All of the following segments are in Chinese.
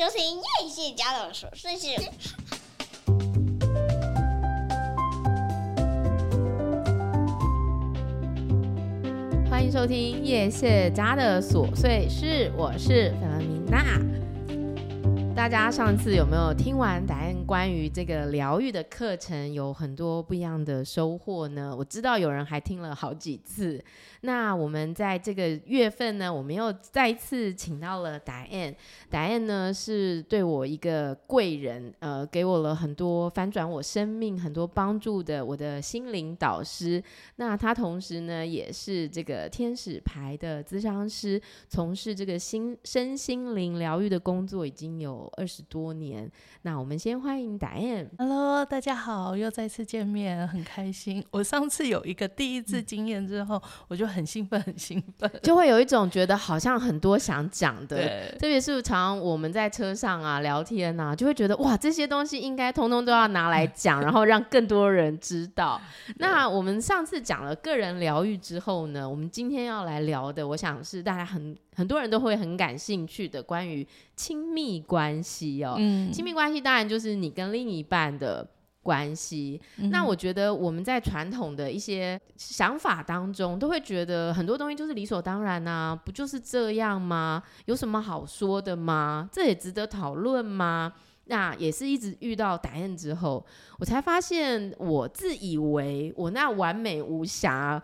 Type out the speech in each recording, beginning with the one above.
收听叶谢家的琐碎事。欢迎收听叶谢家的琐碎事，我是粉明娜。大家上次有没有听完答案？关于这个疗愈的课程，有很多不一样的收获呢。我知道有人还听了好几次。那我们在这个月份呢，我们又再次请到了 Diane，Diane 呢是对我一个贵人，呃，给我了很多翻转我生命很多帮助的我的心灵导师。那他同时呢也是这个天使牌的咨商师，从事这个心身心灵疗愈的工作已经有二十多年。那我们先欢迎 Diane。Hello，大家好，又再次见面，很开心。我上次有一个第一次经验之后，嗯、我就。很兴奋，很兴奋，就会有一种觉得好像很多想讲的。特别是常常我们在车上啊聊天啊，就会觉得哇，这些东西应该通通都要拿来讲，然后让更多人知道。那我们上次讲了个人疗愈之后呢，我们今天要来聊的，我想是大家很很多人都会很感兴趣的，关于亲密关系哦。嗯，亲密关系当然就是你跟另一半的。关系，那我觉得我们在传统的一些想法当中，都会觉得很多东西就是理所当然啊，不就是这样吗？有什么好说的吗？这也值得讨论吗？那也是一直遇到答案之后，我才发现，我自以为我那完美无瑕、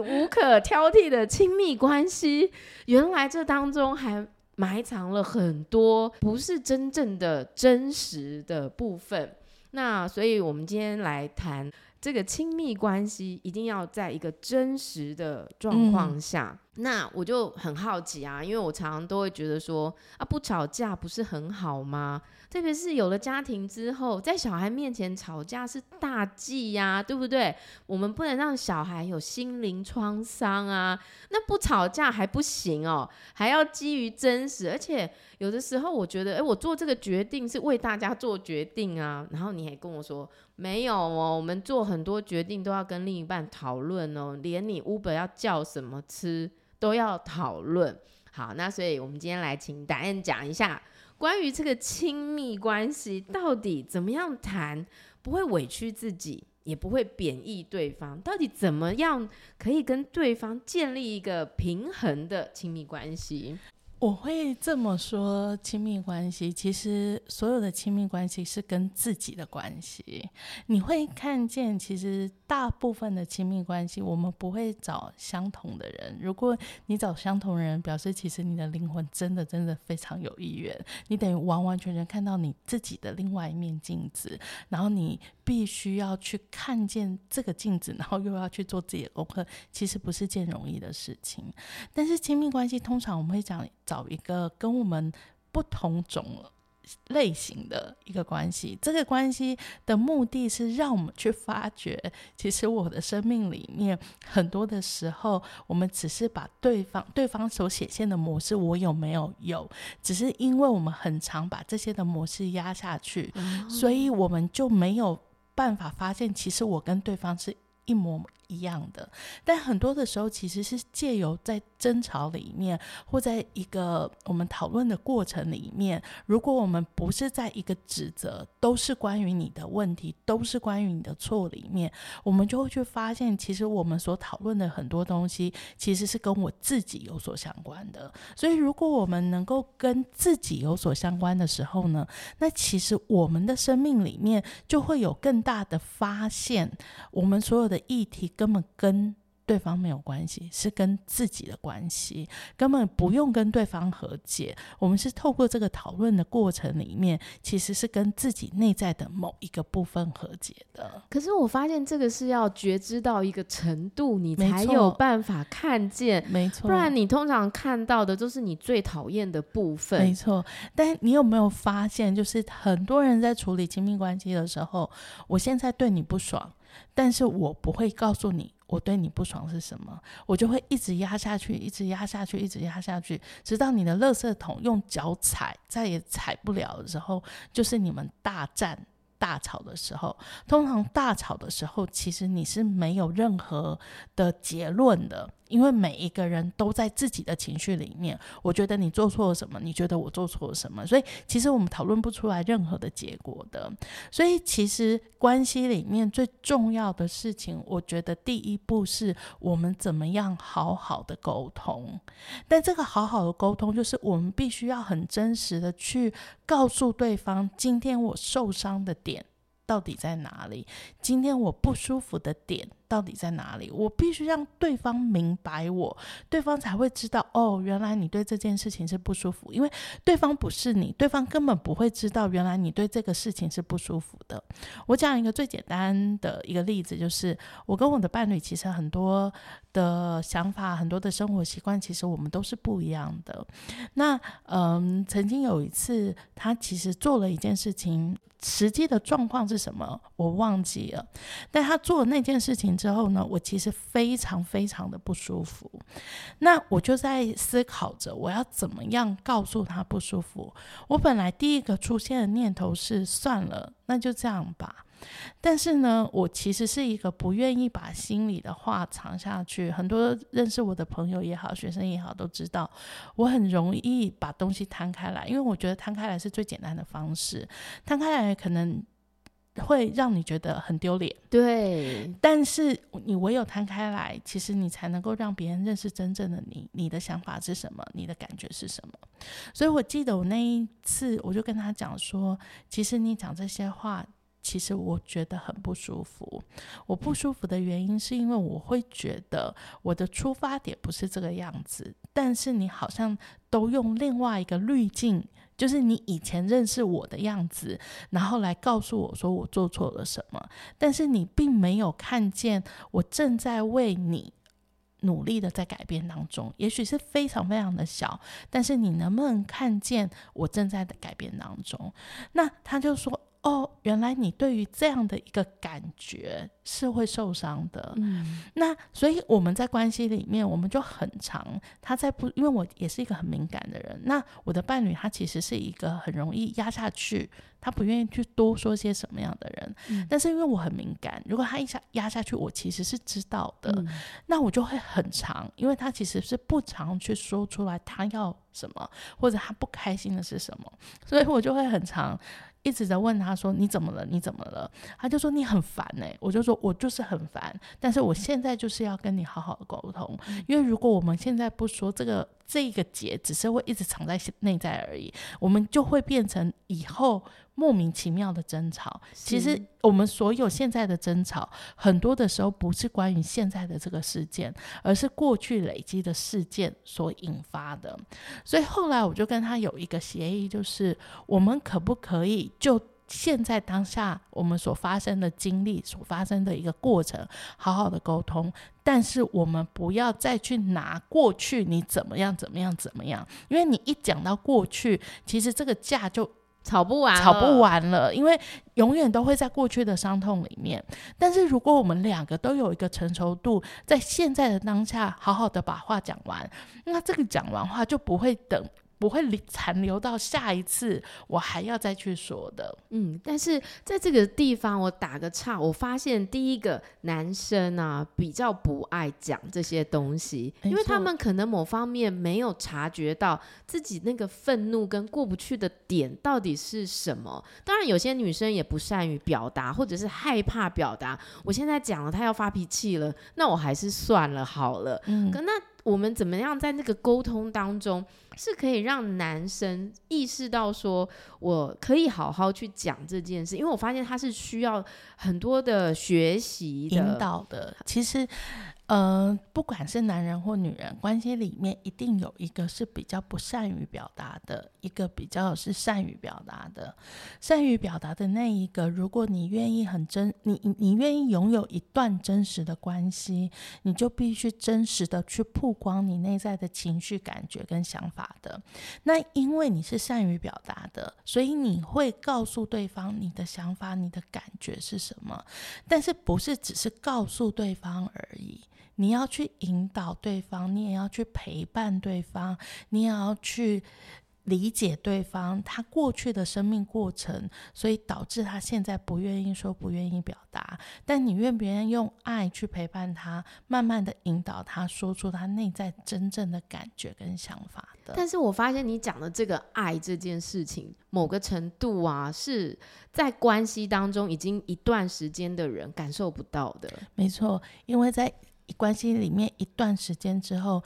无可挑剔的亲密关系，原来这当中还埋藏了很多不是真正的真实的部分。那所以，我们今天来谈这个亲密关系，一定要在一个真实的状况下。嗯。那我就很好奇啊，因为我常常都会觉得说，啊，不吵架不是很好吗？特别是有了家庭之后，在小孩面前吵架是大忌呀、啊，对不对？我们不能让小孩有心灵创伤啊。那不吵架还不行哦，还要基于真实。而且有的时候，我觉得，诶，我做这个决定是为大家做决定啊。然后你还跟我说，没有哦，我们做很多决定都要跟另一半讨论哦，连你 Uber 要叫什么吃都要讨论。好，那所以我们今天来请答案讲一下。关于这个亲密关系，到底怎么样谈不会委屈自己，也不会贬义对方？到底怎么样可以跟对方建立一个平衡的亲密关系？我会这么说，亲密关系其实所有的亲密关系是跟自己的关系。你会看见，其实大部分的亲密关系，我们不会找相同的人。如果你找相同人，表示其实你的灵魂真的真的非常有意愿。你等于完完全全看到你自己的另外一面镜子，然后你必须要去看见这个镜子，然后又要去做自己的功课，其实不是件容易的事情。但是亲密关系通常我们会讲。找一个跟我们不同种类型的一个关系，这个关系的目的是让我们去发掘，其实我的生命里面很多的时候，我们只是把对方对方所显现的模式，我有没有有，只是因为我们很常把这些的模式压下去，嗯，所以我们就没有办法发现，其实我跟对方是一模一样的，但很多的时候其实是借由在争吵里面，或在一个我们讨论的过程里面，如果我们不是在一个指责都是关于你的问题，都是关于你的错里面，我们就会去发现，其实我们所讨论的很多东西，其实是跟我自己有所相关的。所以，如果我们能够跟自己有所相关的时候呢，那其实我们的生命里面就会有更大的发现，我们所有的议题。根本跟对方没有关系，是跟自己的关系，根本不用跟对方和解。我们是透过这个讨论的过程里面，其实是跟自己内在的某一个部分和解的。可是我发现这个是要觉知到一个程度，你才有办法看见，没错。不然你通常看到的都是你最讨厌的部分，没错。但你有没有发现，就是很多人在处理亲密关系的时候，我现在对你不爽。但是我不会告诉你我对你不爽是什么，我就会一直压下去，一直压下去，一直压下去，直到你的垃圾桶用脚踩再也踩不了的时候，就是你们大战大吵的时候。通常大吵的时候，其实你是没有任何的结论的。因为每一个人都在自己的情绪里面。我觉得你做错了什么，你觉得我做错了什么，所以其实我们讨论不出来任何的结果的。所以其实关系里面最重要的事情，我觉得第一步是我们怎么样好好的沟通。但这个好好的沟通，就是我们必须要很真实的去告诉对方，今天我受伤的点到底在哪里？今天我不舒服的点到底在哪里？我必须让对方明白我，对方才会知道哦，原来你对这件事情是不舒服。因为对方不是你，对方根本不会知道原来你对这个事情是不舒服的。我讲一个最简单的一个例子，就是我跟我的伴侣其实很多的想法、很多的生活习惯，其实我们都是不一样的。那嗯，曾经有一次，他其实做了一件事情。实际的状况是什么？我忘记了。但他做那件事情之后呢，我其实非常非常的不舒服。那我就在思考着，我要怎么样告诉他不舒服。我本来第一个出现的念头是，算了，那就这样吧。但是呢，我其实是一个不愿意把心里的话藏下去。很多认识我的朋友也好，学生也好，都知道我很容易把东西摊开来，因为我觉得摊开来是最简单的方式。摊开来可能会让你觉得很丢脸，对。但是你唯有摊开来，其实你才能够让别人认识真正的你，你的想法是什么，你的感觉是什么。所以我记得我那一次，我就跟他讲说，其实你讲这些话。其实我觉得很不舒服。我不舒服的原因是因为我会觉得我的出发点不是这个样子，但是你好像都用另外一个滤镜，就是你以前认识我的样子，然后来告诉我说我做错了什么。但是你并没有看见我正在为你努力的在改变当中，也许是非常非常的小，但是你能不能看见我正在的改变当中？那他就说。哦，原来你对于这样的一个感觉是会受伤的。嗯，那所以我们在关系里面，我们就很长，他在不，因为我也是一个很敏感的人。那我的伴侣他其实是一个很容易压下去，他不愿意去多说些什么样的人。嗯，但是因为我很敏感，如果他一下压下去，我其实是知道的。嗯，那我就会很长，因为他其实是不常去说出来他要什么，或者他不开心的是什么，所以我就会很常。一直在问他说，你怎么了？你怎么了？他就说你很烦哎、欸。我就说我就是很烦，但是我现在就是要跟你好好的沟通，因为如果我们现在不说这个。这个结只是会一直藏在内在而已，我们就会变成以后莫名其妙的争吵。其实我们所有现在的争吵，很多的时候不是关于现在的这个事件，而是过去累积的事件所引发的。所以后来我就跟他有一个协议，就是我们可不可以就。现在当下我们所发生的经历，所发生的一个过程，好好的沟通，但是我们不要再去拿过去你怎么样怎么样怎么样，因为你一讲到过去，其实这个架就吵不完，吵不完了，因为永远都会在过去的伤痛里面。但是如果我们两个都有一个成熟度，在现在的当下，好好的把话讲完，那这个讲完话就不会等。不会残留到下一次，我还要再去说的。嗯，但是在这个地方，我打个岔，我发现第一个男生啊，比较不爱讲这些东西，因为他们可能某方面没有察觉到自己那个愤怒跟过不去的点到底是什么。当然，有些女生也不善于表达，或者是害怕表达。我现在讲了，他要发脾气了，那我还是算了好了。嗯，可那。我们怎么样在那个沟通当中，是可以让男生意识到说，我可以好好去讲这件事？因为我发现他是需要很多的学习的引导的。其实。嗯、不管是男人或女人，关系里面一定有一个是比较不善于表达的，一个比较是善于表达的。善于表达的那一个，如果你愿意很真，你你愿意拥有一段真实的关系，你就必须真实的去曝光你内在的情绪、感觉跟想法的。那因为你是善于表达的，所以你会告诉对方你的想法、你的感觉是什么，但是不是只是告诉对方而已。你要去引导对方，你也要去陪伴对方，你也要去理解对方他过去的生命过程，所以导致他现在不愿意说，不愿意表达。但你愿不愿意用爱去陪伴他，慢慢的引导他说出他内在真正的感觉跟想法的？但是我发现你讲的这个爱这件事情，某个程度啊，是在关系当中已经一段时间的人感受不到的。没错，因为在关系里面一段时间之后。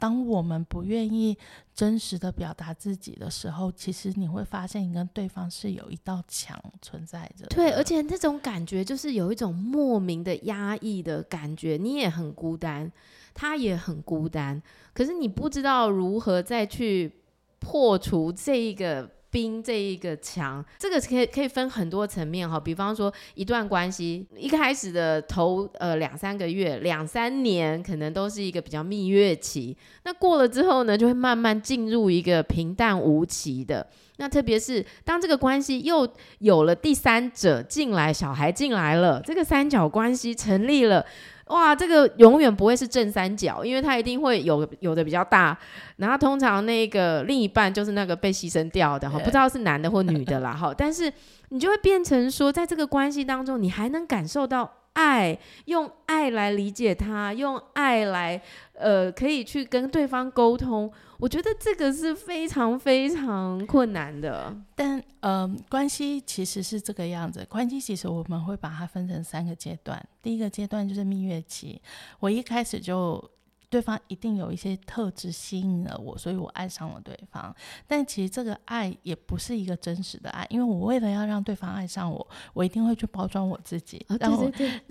当我们不愿意真实的表达自己的时候，其实你会发现你跟对方是有一道墙存在着。对，而且那种感觉就是有一种莫名的压抑的感觉，你也很孤单，他也很孤单，可是你不知道如何再去破除这一个。冰这一个墙，这个可以可以分很多层面哈。比方说，一段关系一开始的头呃两三个月、两三年，可能都是一个比较蜜月期。那过了之后呢，就会慢慢进入一个平淡无奇的。那特别是当这个关系又有了第三者进来，小孩进来了，这个三角关系成立了。哇，这个永远不会是正三角，因为它一定会有有的比较大，然后通常那个另一半就是那个被牺牲掉的哈，不知道是男的或女的啦哈，但是你就会变成说，在这个关系当中，你还能感受到。爱，用爱来理解他，用爱来，呃，可以去跟对方沟通。我觉得这个是非常非常困难的。但，嗯、呃，关系其实是这个样子。关系其实我们会把它分成三个阶段。第一个阶段就是蜜月期。我一开始就。对方一定有一些特质吸引了我，所以我爱上了对方。但其实这个爱也不是一个真实的爱，因为我为了要让对方爱上我，我一定会去包装我自己，然后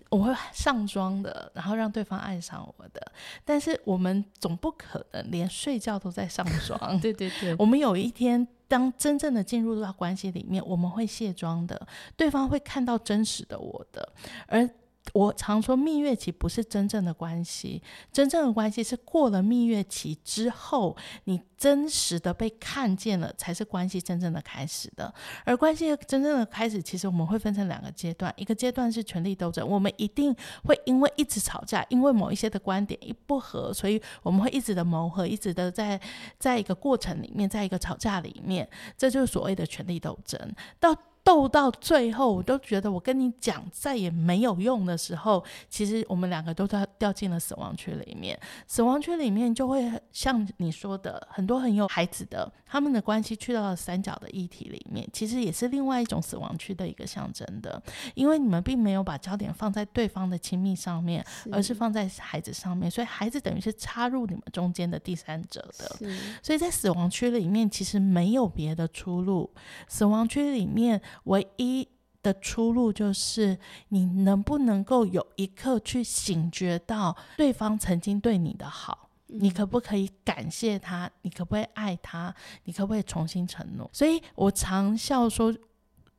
我会上妆的，然后让对方爱上我的。但是我们总不可能连睡觉都在上 妆，对对对。我们有一天当真正的进入到关系里面，我们会卸妆的，对方会看到真实的我的，而。我常说，蜜月期不是真正的关系，真正的关系是过了蜜月期之后，你真实的被看见了，才是关系真正的开始的。而关系真正的开始，其实我们会分成两个阶段，一个阶段是权力斗争，我们一定会因为一直吵架，因为某一些的观点一不合，所以我们会一直的磨合，一直的在在一个过程里面，在一个吵架里面，这就是所谓的权力斗争。到斗到最后，我都觉得我跟你讲再也没有用的时候，其实我们两个都掉掉进了死亡区里面。死亡区里面就会像你说的，很多很有孩子的，他们的关系去到了三角的议题里面，其实也是另外一种死亡区的一个象征的，因为你们并没有把焦点放在对方的亲密上面，而是放在孩子上面，所以孩子等于是插入你们中间的第三者的。所以在死亡区里面，其实没有别的出路。死亡区里面。唯一的出路就是你能不能够有一刻去醒觉到对方曾经对你的好，你可不可以感谢他？你可不可以爱他？你可不可以重新承诺？所以我常笑说。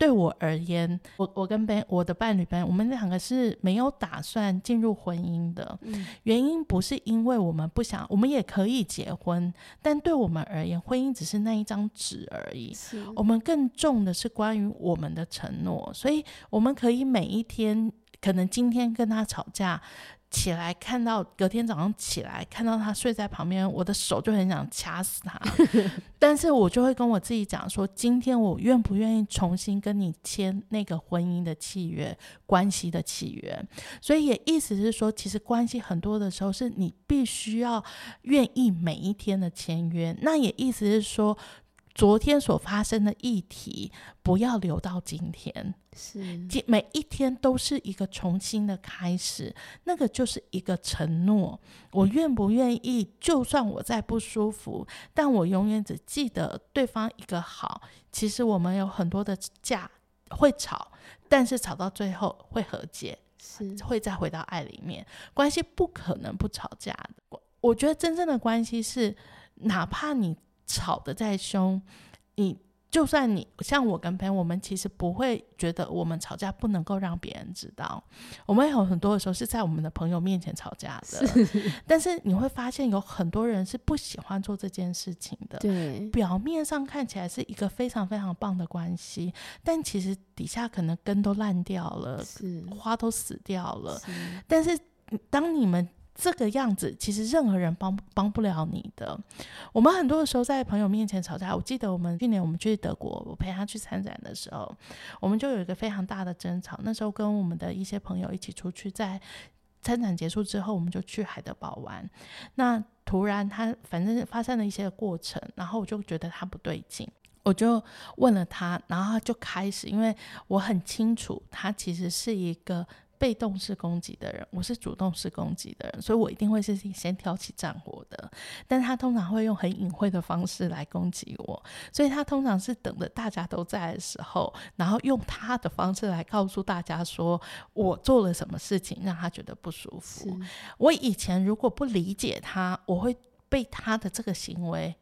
对我而言，我我跟伴我的伴侣伴，我们两个是没有打算进入婚姻的。嗯，原因不是因为我们不想，我们也可以结婚，但对我们而言，婚姻只是那一张纸而已。我们更重的是关于我们的承诺，所以我们可以每一天，可能今天跟他吵架。起来看到隔天早上起来看到他睡在旁边，我的手就很想掐死他。但是我就会跟我自己讲说，今天我愿不愿意重新跟你签那个婚姻的契约、关系的契约？所以也意思是说，其实关系很多的时候是你必须要愿意每一天的签约。那也意思是说。昨天所发生的议题，不要留到今天。是，每一天都是一个重新的开始。那个就是一个承诺。我愿不愿意？就算我再不舒服，但我永远只记得对方一个好。其实我们有很多的架会吵，但是吵到最后会和解，是会再回到爱里面。关系不可能不吵架的。我我觉得真正的关系是，哪怕你。吵得再凶，你就算你像我跟朋友，我们其实不会觉得我们吵架不能够让别人知道。我们有很多的时候是在我们的朋友面前吵架的，是但是你会发现有很多人是不喜欢做这件事情的。对，表面上看起来是一个非常非常棒的关系，但其实底下可能根都烂掉了，是花都死掉了。是但是当你们这个样子，其实任何人帮帮不了你的。我们很多的时候在朋友面前吵架，我记得我们去年我们去德国，我陪他去参展的时候，我们就有一个非常大的争吵。那时候跟我们的一些朋友一起出去，在参展结束之后，我们就去海德堡玩。那突然他反正发生了一些过程，然后我就觉得他不对劲，我就问了他，然后他就开始，因为我很清楚他其实是一个。被动式攻击的人，我是主动式攻击的人，所以我一定会是先挑起战火的。但他通常会用很隐晦的方式来攻击我，所以他通常是等着大家都在的时候，然后用他的方式来告诉大家说我做了什么事情让他觉得不舒服。我以前如果不理解他，我会被他的这个行为。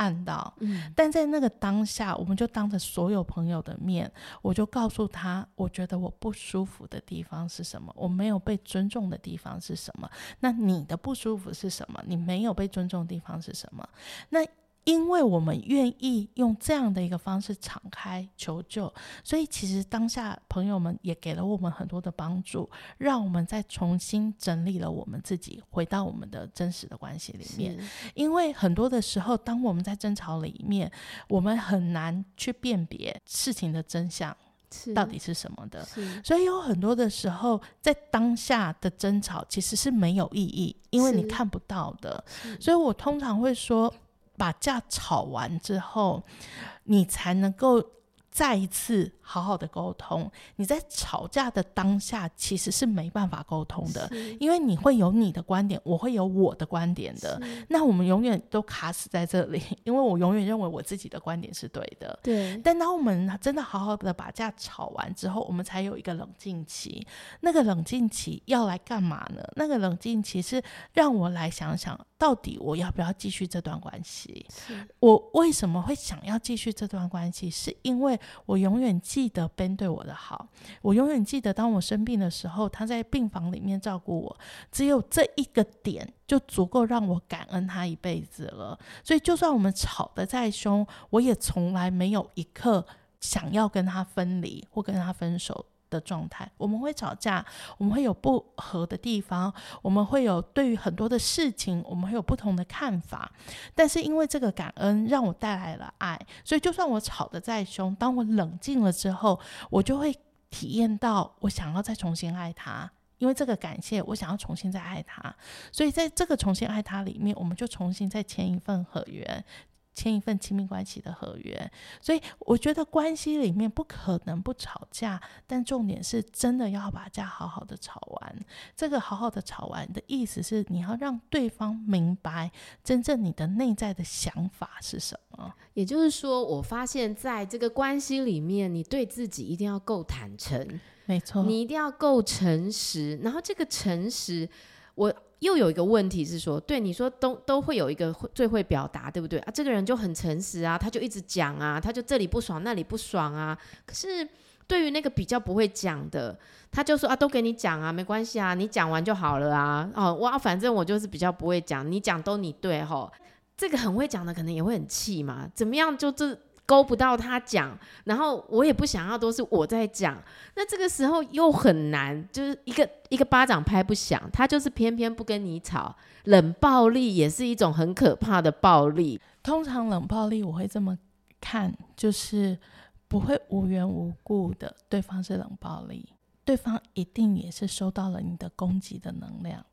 看到，嗯，但在那个当下，我们就当着所有朋友的面，我就告诉他，我觉得我不舒服的地方是什么，我没有被尊重的地方是什么。那你的不舒服是什么？你没有被尊重的地方是什么？那。因为我们愿意用这样的一个方式敞开求救，所以其实当下朋友们也给了我们很多的帮助，让我们再重新整理了我们自己，回到我们的真实的关系里面。因为很多的时候，当我们在争吵里面，我们很难去辨别事情的真相到底是什么的，所以有很多的时候，在当下的争吵其实是没有意义，因为你看不到的。所以我通常会说。把架吵完之后，你才能够再一次好好的沟通。你在吵架的当下其实是没办法沟通的，因为你会有你的观点，我会有我的观点的。那我们永远都卡死在这里，因为我永远认为我自己的观点是对的。对。但当我们真的好好的把架吵完之后，我们才有一个冷静期。那个冷静期要来干嘛呢？那个冷静期是让我来想想。到底我要不要继续这段关系？我为什么会想要继续这段关系？是因为我永远记得 Ben 对我的好，我永远记得当我生病的时候，他在病房里面照顾我，只有这一个点就足够让我感恩他一辈子了。所以，就算我们吵得再凶，我也从来没有一刻想要跟他分离或跟他分手。的状态，我们会吵架，我们会有不合的地方，我们会有对于很多的事情，我们会有不同的看法。但是因为这个感恩让我带来了爱，所以就算我吵得再凶，当我冷静了之后，我就会体验到我想要再重新爱他。因为这个感谢，我想要重新再爱他。所以在这个重新爱他里面，我们就重新再签一份合约。签一份亲密关系的合约，所以我觉得关系里面不可能不吵架，但重点是真的要把架好好的吵完。这个好好的吵完的意思是，你要让对方明白真正你的内在的想法是什么。也就是说，我发现在这个关系里面，你对自己一定要够坦诚，没错，你一定要够诚实。然后这个诚实，我。又有一个问题是说，对你说都都会有一个最会表达，对不对啊？这个人就很诚实啊，他就一直讲啊，他就这里不爽那里不爽啊。可是对于那个比较不会讲的，他就说啊，都给你讲啊，没关系啊，你讲完就好了啊。哦，哇，反正我就是比较不会讲，你讲都你对吼。这个很会讲的可能也会很气嘛，怎么样就这。勾不到他讲，然后我也不想要都是我在讲，那这个时候又很难，就是一个一个巴掌拍不响，他就是偏偏不跟你吵，冷暴力也是一种很可怕的暴力。通常冷暴力我会这么看，就是不会无缘无故的，对方是冷暴力，对方一定也是收到了你的攻击的能量。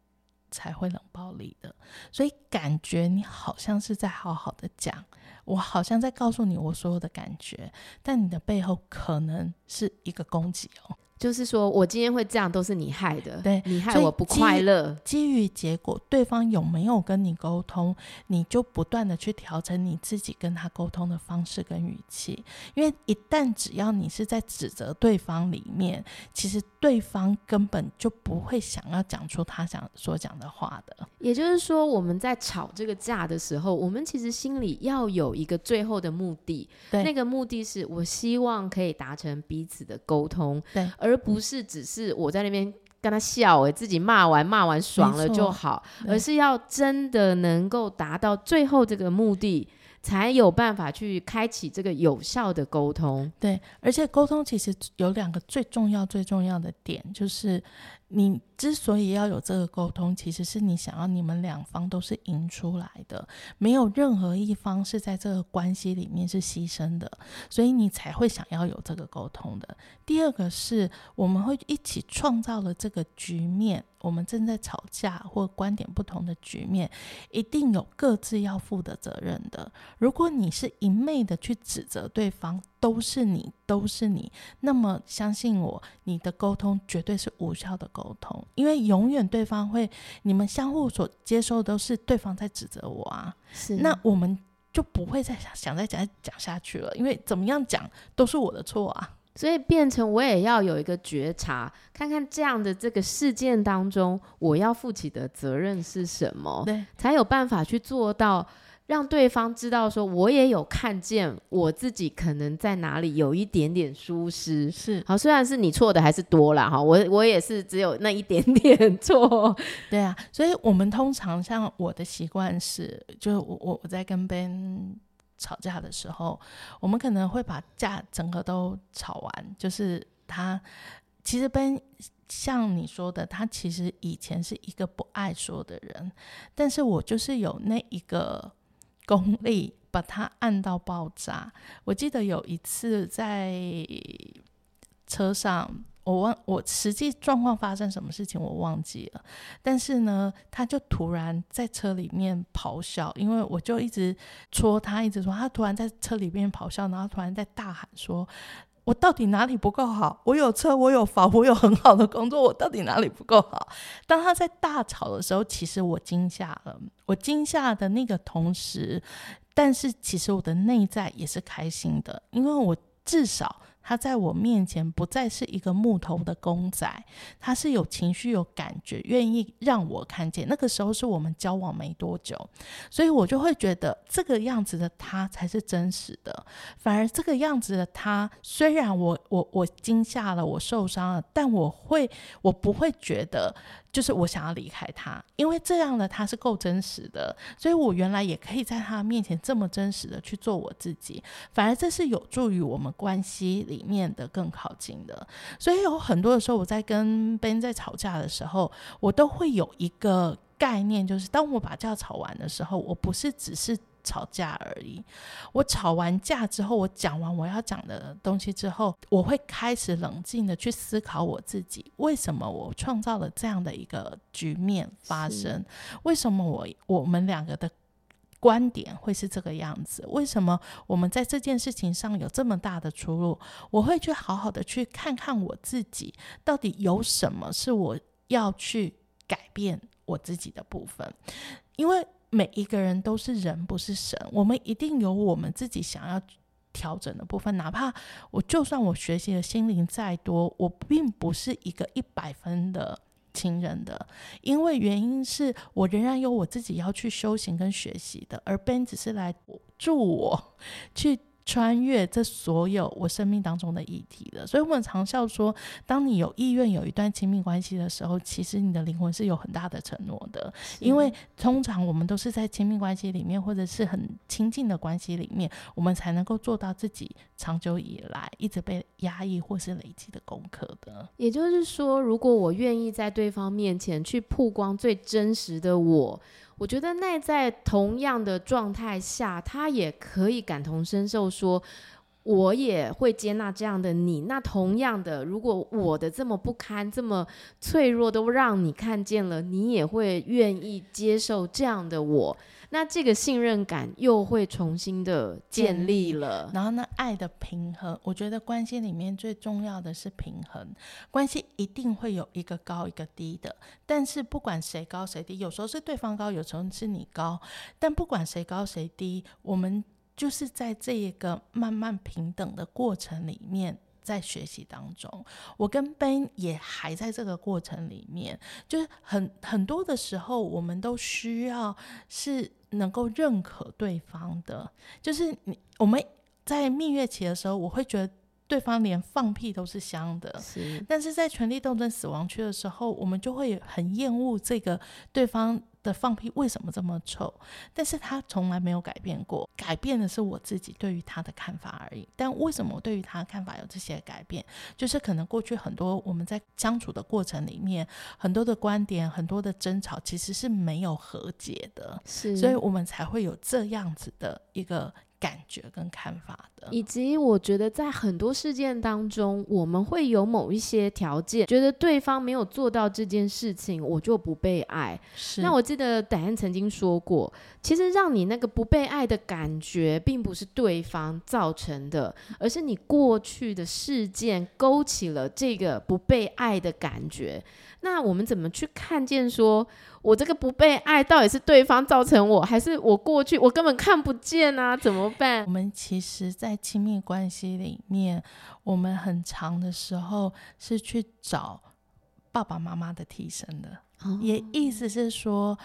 才会冷暴力的，所以感觉你好像是在好好的讲，我好像在告诉你我所有的感觉，但你的背后可能是一个攻击哦。就是说我今天会这样，都是你害的，对，你害我不快乐。基于结果，对方有没有跟你沟通，你就不断的去调整你自己跟他沟通的方式跟语气。因为一旦只要你是在指责对方里面，其实对方根本就不会想要讲出他想所讲的话的。也就是说，我们在吵这个架的时候，我们其实心里要有一个最后的目的，对，那个目的是我希望可以达成彼此的沟通，对。而不是只是我在那边跟他笑，哎，自己骂完骂完爽了就好，而是要真的能够达到最后这个目的，才有办法去开启这个有效的沟通。对，而且沟通其实有两个最重要最重要的点，就是你之所以要有这个沟通，其实是你想要你们两方都是赢出来的，没有任何一方是在这个关系里面是牺牲的，所以你才会想要有这个沟通的。第二个是我们会一起创造了这个局面，我们正在吵架或观点不同的局面，一定有各自要负的责任的。如果你是一昧的去指责对方，都是你，都是你，那么相信我，你的沟通绝对是无效的沟通，因为永远对方会，你们相互所接受的都是对方在指责我啊，是，那我们就不会再想想再讲讲下去了，因为怎么样讲都是我的错啊。所以变成我也要有一个觉察，看看这样的这个事件当中，我要负起的责任是什么，对，才有办法去做到让对方知道说，我也有看见我自己可能在哪里有一点点疏失。是，好，虽然是你错的还是多了哈，我我也是只有那一点点错，对啊，所以我们通常像我的习惯是，就我我我在跟 Ben。吵架的时候，我们可能会把架整个都吵完。就是他其实跟像你说的，他其实以前是一个不爱说的人，但是我就是有那一个功力把他按到爆炸。我记得有一次在车上。我忘我实际状况发生什么事情我忘记了，但是呢，他就突然在车里面咆哮，因为我就一直戳他，一直说他突然在车里面咆哮，然后突然在大喊说：“我到底哪里不够好？我有车，我有房，我有很好的工作，我到底哪里不够好？”当他在大吵的时候，其实我惊吓了，我惊吓的那个同时，但是其实我的内在也是开心的，因为我至少。他在我面前不再是一个木头的公仔，他是有情绪、有感觉，愿意让我看见。那个时候是我们交往没多久，所以我就会觉得这个样子的他才是真实的。反而这个样子的他，虽然我我我惊吓了，我受伤了，但我会我不会觉得。就是我想要离开他，因为这样的他是够真实的，所以我原来也可以在他面前这么真实的去做我自己，反而这是有助于我们关系里面的更靠近的。所以有很多的时候，我在跟别人在吵架的时候，我都会有一个概念，就是当我把架吵完的时候，我不是只是。吵架而已。我吵完架之后，我讲完我要讲的东西之后，我会开始冷静的去思考我自己，为什么我创造了这样的一个局面发生？为什么我我们两个的观点会是这个样子？为什么我们在这件事情上有这么大的出入？我会去好好的去看看我自己，到底有什么是我要去改变我自己的部分，因为。每一个人都是人，不是神。我们一定有我们自己想要调整的部分。哪怕我就算我学习的心灵再多，我并不是一个一百分的亲人的，因为原因是我仍然有我自己要去修行跟学习的，而 Ben 只是来助我去。穿越这所有我生命当中的议题的，所以我们常笑说，当你有意愿有一段亲密关系的时候，其实你的灵魂是有很大的承诺的，因为通常我们都是在亲密关系里面，或者是很亲近的关系里面，我们才能够做到自己长久以来一直被压抑或是累积的功课的。也就是说，如果我愿意在对方面前去曝光最真实的我。我觉得那在同样的状态下，他也可以感同身受，说我也会接纳这样的你。那同样的，如果我的这么不堪、这么脆弱都让你看见了，你也会愿意接受这样的我。那这个信任感又会重新的建立了，然后呢，爱的平衡，我觉得关系里面最重要的是平衡。关系一定会有一个高一个低的，但是不管谁高谁低，有时候是对方高，有时候是你高，但不管谁高谁低，我们就是在这一个慢慢平等的过程里面。在学习当中，我跟 Ben 也还在这个过程里面，就是很很多的时候，我们都需要是能够认可对方的。就是你我们在蜜月期的时候，我会觉得对方连放屁都是香的，是。但是在权力斗争死亡区的时候，我们就会很厌恶这个对方。的放屁为什么这么臭？但是他从来没有改变过，改变的是我自己对于他的看法而已。但为什么我对于他的看法有这些改变？就是可能过去很多我们在相处的过程里面，很多的观点、很多的争吵，其实是没有和解的，是，所以我们才会有这样子的一个。感觉跟看法的，以及我觉得在很多事件当中，我们会有某一些条件，觉得对方没有做到这件事情，我就不被爱。是。那我记得戴安曾经说过，其实让你那个不被爱的感觉，并不是对方造成的，而是你过去的事件勾起了这个不被爱的感觉。那我们怎么去看见说，我这个不被爱到底是对方造成我，还是我过去我根本看不见啊？怎么办？我们其实，在亲密关系里面，我们很长的时候是去找爸爸妈妈的替身的，哦、也意思是说。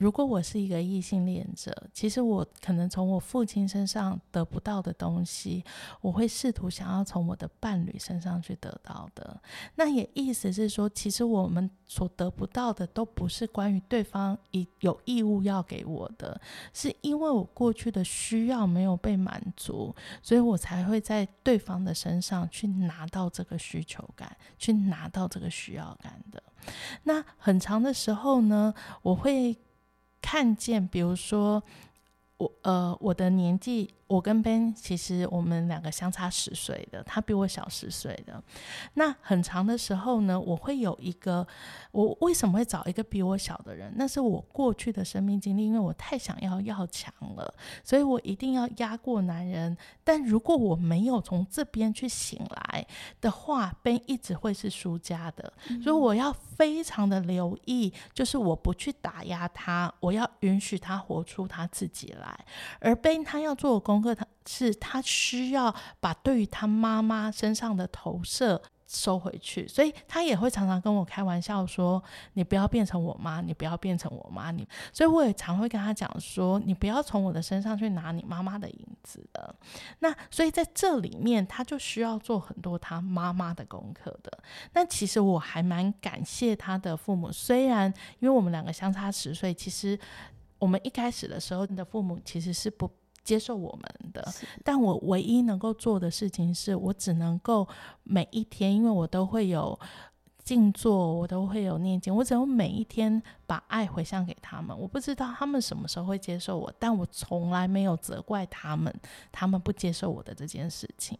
如果我是一个异性恋者，其实我可能从我父亲身上得不到的东西，我会试图想要从我的伴侣身上去得到的。那也意思是说，其实我们所得不到的，都不是关于对方已有义务要给我的，是因为我过去的需要没有被满足，所以我才会在对方的身上去拿到这个需求感，去拿到这个需要感的。那很长的时候呢，我会。看见，比如说我呃，我的年纪。我跟 Ben 其实我们两个相差十岁的，他比我小十岁的。那很长的时候呢，我会有一个，我为什么会找一个比我小的人？那是我过去的生命经历，因为我太想要要强了，所以我一定要压过男人。但如果我没有从这边去醒来的话，Ben 一直会是输家的。嗯。所以我要非常的留意，就是我不去打压他，我要允许他活出他自己来。而 Ben 他要做功。他是他需要把对于他妈妈身上的投射收回去，所以他也会常常跟我开玩笑说：“你不要变成我妈，你不要变成我妈。”你，所以我也常会跟他讲说：“你不要从我的身上去拿你妈妈的影子的。”那所以在这里面，他就需要做很多他妈妈的功课的。那其实我还蛮感谢他的父母，虽然因为我们两个相差十岁，其实我们一开始的时候，你的父母其实是不。接受我们的，但我唯一能够做的事情是，我只能够每一天，因为我都会有静坐，我都会有念经，我只有每一天把爱回向给他们。我不知道他们什么时候会接受我，但我从来没有责怪他们，他们不接受我的这件事情。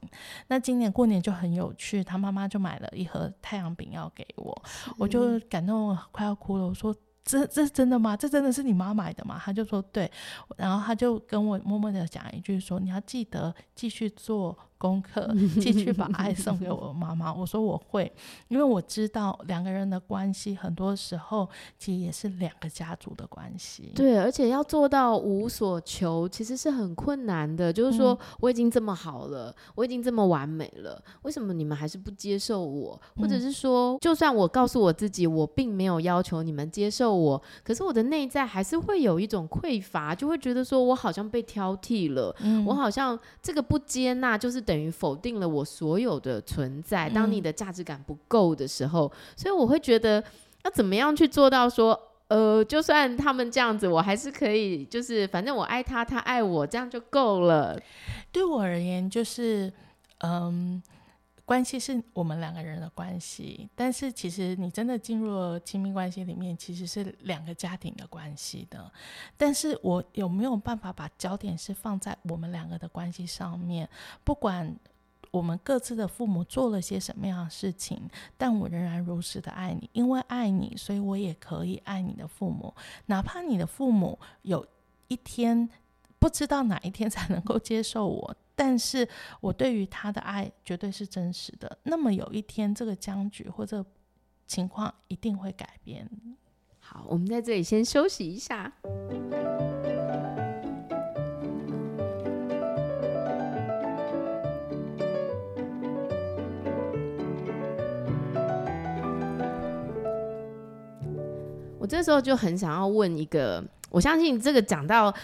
那今年过年就很有趣，他妈妈就买了一盒太阳饼要给我，我就感动快要哭了，我说。这这是真的吗？这真的是你妈买的吗？他就说对，然后他就跟我默默的讲一句说：“你要记得继续做。”功课，继续把爱送给我妈妈。我说我会，因为我知道两个人的关系，很多时候其实也是两个家族的关系。对，而且要做到无所求，其实是很困难的。就是说，我已经这么好了，我已经这么完美了，为什么你们还是不接受我？或者是说，就算我告诉我自己，我并没有要求你们接受我，可是我的内在还是会有一种匮乏，就会觉得说我好像被挑剔了，我好像这个不接纳就是。等于否定了我所有的存在。当你的价值感不够的时候，嗯，所以我会觉得要怎么样去做到说，呃，就算他们这样子，我还是可以，就是反正我爱他，他爱我，这样就够了。对我而言，就是嗯。关系是我们两个人的关系，但是其实你真的进入了亲密关系里面，其实是两个家庭的关系的。但是我有没有办法把焦点是放在我们两个的关系上面？不管我们各自的父母做了些什么样的事情，但我仍然如实的爱你，因为爱你，所以我也可以爱你的父母，哪怕你的父母有一天不知道哪一天才能够接受我。但是我对于他的爱绝对是真实的。那么有一天，这个僵局或者情况一定会改变。好，我们在这里先休息一下。我这时候就很想要问一个，我相信这个讲到。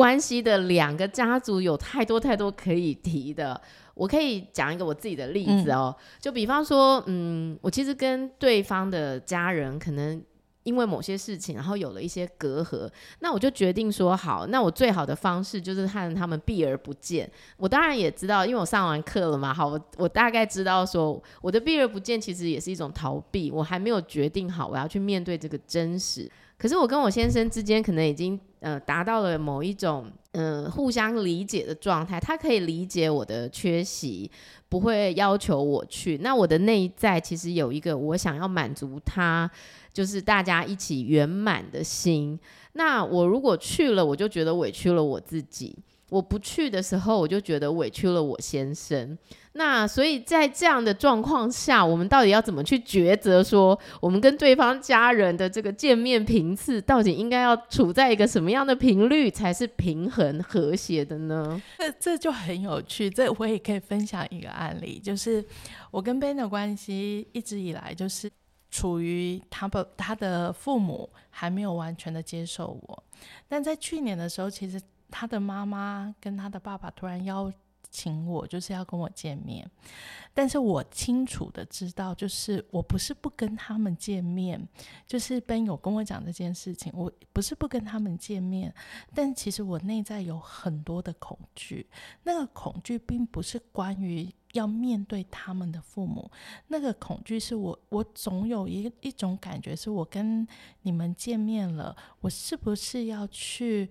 关系的两个家族有太多太多可以提的，我可以讲一个我自己的例子哦，嗯、就比方说，嗯，我其实跟对方的家人可能。因为某些事情，然后有了一些隔阂，那我就决定说好，那我最好的方式就是和他们避而不见。我当然也知道，因为我上完课了嘛，好，我我大概知道说我的避而不见其实也是一种逃避，我还没有决定好我要去面对这个真实。可是我跟我先生之间可能已经呃达到了某一种呃互相理解的状态，他可以理解我的缺席，不会要求我去。那我的内在其实有一个我想要满足他，就是大家一起圆满的心。那我如果去了，我就觉得委屈了我自己。我不去的时候，我就觉得委屈了我先生。那所以在这样的状况下，我们到底要怎么去抉择？说我们跟对方家人的这个见面频次，到底应该要处在一个什么样的频率才是平衡和谐的呢？这这就很有趣。这我也可以分享一个案例，就是我跟 Ben 的关系一直以来就是处于他不他的父母还没有完全的接受我，但在去年的时候，其实。他的妈妈跟他的爸爸突然邀请我，就是要跟我见面。但是我清楚的知道，就是我不是不跟他们见面，就是 Ben 有跟我讲这件事情，我不是不跟他们见面，但其实我内在有很多的恐惧。那个恐惧并不是关于要面对他们的父母，那个恐惧是我，我总有一一种感觉，是我跟你们见面了，我是不是要去？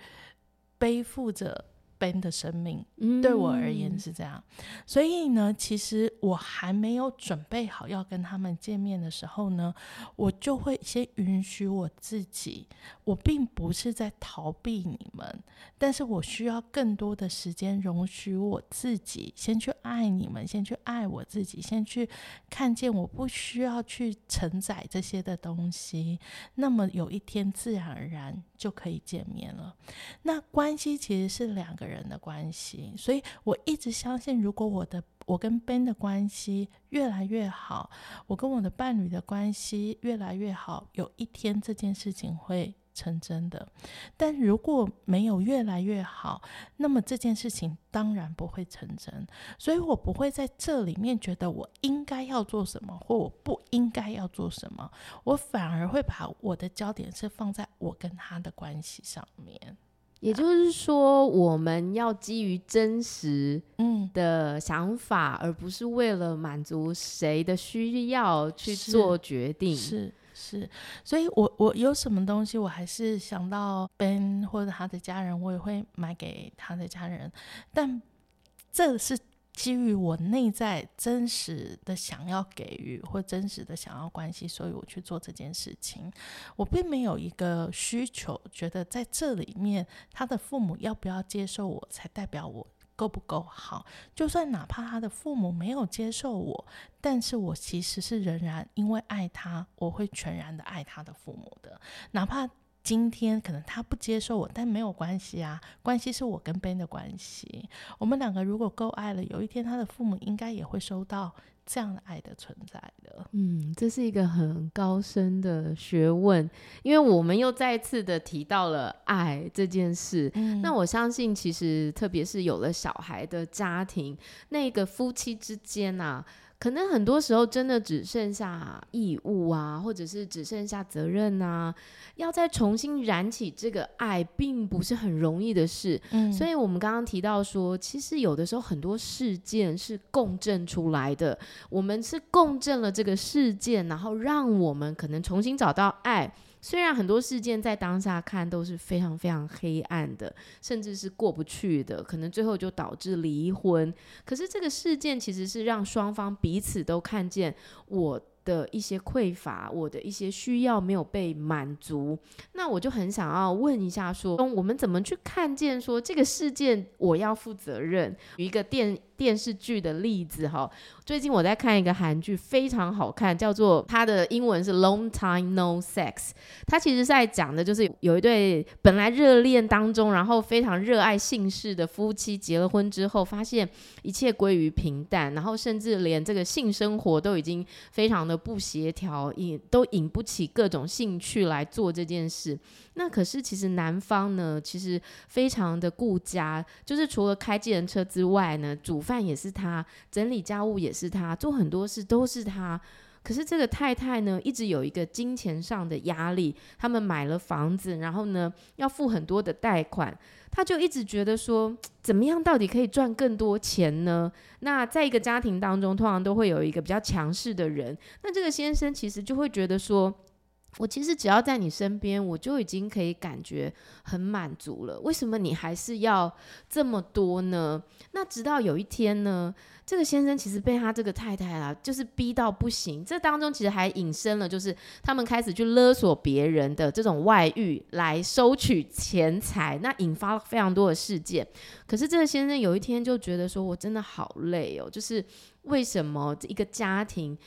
背负着 Ben 的生命，对我而言是这样。嗯。所以呢，其实我还没有准备好要跟他们见面的时候呢，我就会先允许我自己。我并不是在逃避你们，但是我需要更多的时间容许我自己，先去爱你们，先去爱我自己，先去看见我不需要去承载这些的东西。那么有一天，自然而然。就可以见面了。那关系其实是两个人的关系，所以我一直相信，如果我的我跟 Ben 的关系越来越好，我跟我的伴侣的关系越来越好，有一天这件事情会成真的，但如果没有越来越好，那么这件事情当然不会成真。所以我不会在这里面觉得我应该要做什么，或我不应该要做什么，我反而会把我的焦点是放在我跟他的关系上面。也就是说，我们要基于真实嗯的想法，嗯，而不是为了满足谁的需要去做决定。是。是，所以我我有什么东西，我还是想到 Ben 或者他的家人，我也会买给他的家人。但这是基于我内在真实的想要给予，或真实的想要关系，所以我去做这件事情。我并没有一个需求，觉得在这里面他的父母要不要接受我，才代表我。够不够好？就算哪怕他的父母没有接受我，但是我其实是仍然因为爱他，我会全然的爱他的父母的。哪怕今天可能他不接受我，但没有关系啊，关系是我跟 Ben 的关系。我们两个如果够爱了，有一天他的父母应该也会收到。这样的爱的存在的，嗯，这是一个很高深的学问，因为我们又再次的提到了爱这件事。嗯，那我相信，其实特别是有了小孩的家庭，那个夫妻之间啊。可能很多时候真的只剩下义务啊，或者是只剩下责任啊，要再重新燃起这个爱，并不是很容易的事。嗯，所以我们刚刚提到说，其实有的时候很多事件是共振出来的，我们是共振了这个事件，然后让我们可能重新找到爱。虽然很多事件在当下看都是非常非常黑暗的，甚至是过不去的，可能最后就导致离婚。可是这个事件其实是让双方彼此都看见我的一些匮乏，我的一些需要没有被满足。那我就很想要问一下说，我们怎么去看见说这个事件我要负责任？有一个电电视剧的例子哈。最近我在看一个韩剧，非常好看，叫做它的英文是《Long Time No Sex》。它其实在讲的就是有一对本来热恋当中，然后非常热爱性事的夫妻，结了婚之后发现一切归于平淡，然后甚至连这个性生活都已经非常的不协调，引都引不起各种兴趣来做这件事。那可是其实男方呢，其实非常的顾家，就是除了开计程车之外呢，煮饭也是他，整理家务也是他，做很多事都是他。可是这个太太呢，一直有一个金钱上的压力，他们买了房子，然后呢要付很多的贷款，他就一直觉得说，怎么样到底可以赚更多钱呢？那在一个家庭当中，通常都会有一个比较强势的人，那这个先生其实就会觉得说，我其实只要在你身边，我就已经可以感觉很满足了。为什么你还是要这么多呢？那直到有一天呢，这个先生其实被他这个太太啊，就是逼到不行。这当中其实还引申了，就是他们开始去勒索别人的这种外遇来收取钱财，那引发了非常多的事件。可是这个先生有一天就觉得说，我真的好累哦，就是为什么一个家庭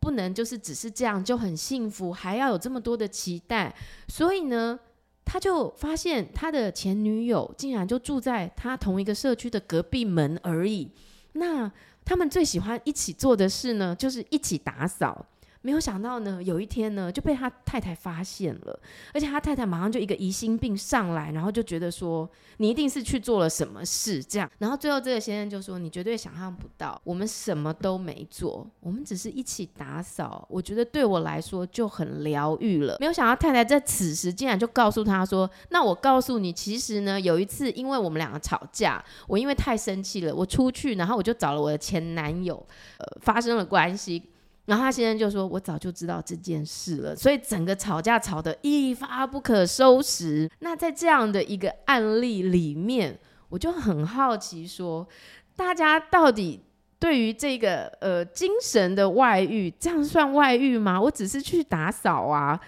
不能就是只是这样就很幸福，还要有这么多的期待？所以呢，他就发现他的前女友竟然就住在他同一个社区的隔壁门而已。那他们最喜欢一起做的事呢，就是一起打扫。没有想到呢，有一天呢，就被他太太发现了，而且他太太马上就一个疑心病上来，然后就觉得说，你一定是去做了什么事，这样。然后最后这个先生就说，你绝对想象不到，我们什么都没做，我们只是一起打扫。我觉得对我来说就很疗愈了。没有想到太太在此时竟然就告诉他说，那我告诉你，其实呢，有一次因为我们两个吵架，我因为太生气了，我出去，然后我就找了我的前男友，呃，发生了关系。然后他先生就说：“我早就知道这件事了，所以整个吵架吵得一发不可收拾。”那在这样的一个案例里面，我就很好奇说，大家到底对于这个呃精神的外遇，这样算外遇吗？我只是去打扫啊。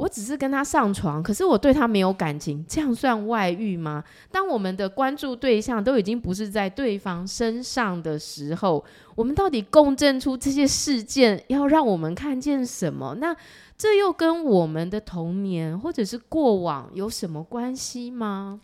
我只是跟他上床，可是我对他没有感情，这样算外遇吗？当我们的关注对象都已经不是在对方身上的时候，我们到底共振出这些事件要让我们看见什么？那这又跟我们的童年或者是过往有什么关系吗？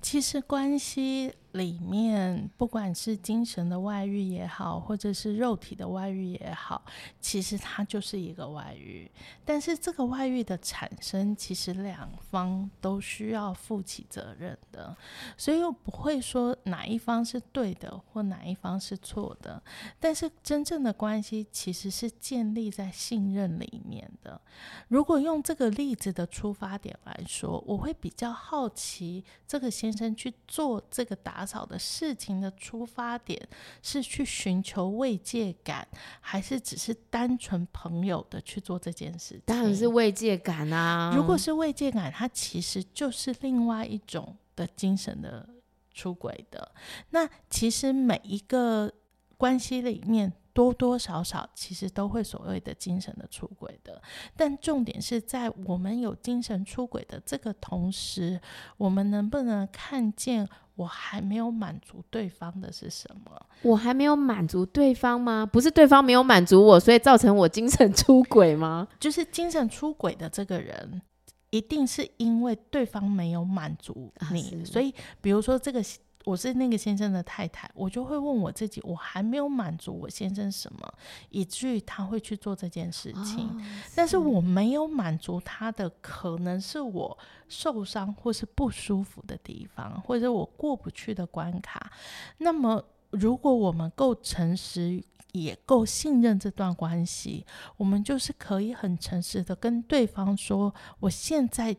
其实关系。里面不管是精神的外遇也好，或者是肉体的外遇也好，其实它就是一个外遇。但是这个外遇的产生，其实两方都需要负起责任的，所以又不会说哪一方是对的，或哪一方是错的。但是真正的关系其实是建立在信任里面的。如果用这个例子的出发点来说，我会比较好奇，这个先生去做这个打。打扫的事情的出发点是去寻求慰藉感，还是只是单纯朋友的去做这件事情？当然是慰藉感啊！如果是慰藉感，它其实就是另外一种的精神的出轨的。那其实每一个关系里面。多多少少其实都会所谓的精神的出轨的，但重点是在我们有精神出轨的这个同时，我们能不能看见我还没有满足对方的是什么？我还没有满足对方吗？不是对方没有满足我，所以造成我精神出轨吗？就是精神出轨的这个人，一定是因为对方没有满足你，啊、所以比如说这个。我是那个先生的太太，我就会问我自己，我还没有满足我先生什么，以至于他会去做这件事情。哦、是。但是我没有满足他的，可能是我受伤或是不舒服的地方，或者我过不去的关卡。那么，如果我们够诚实，也够信任这段关系，我们就是可以很诚实的跟对方说，我现在。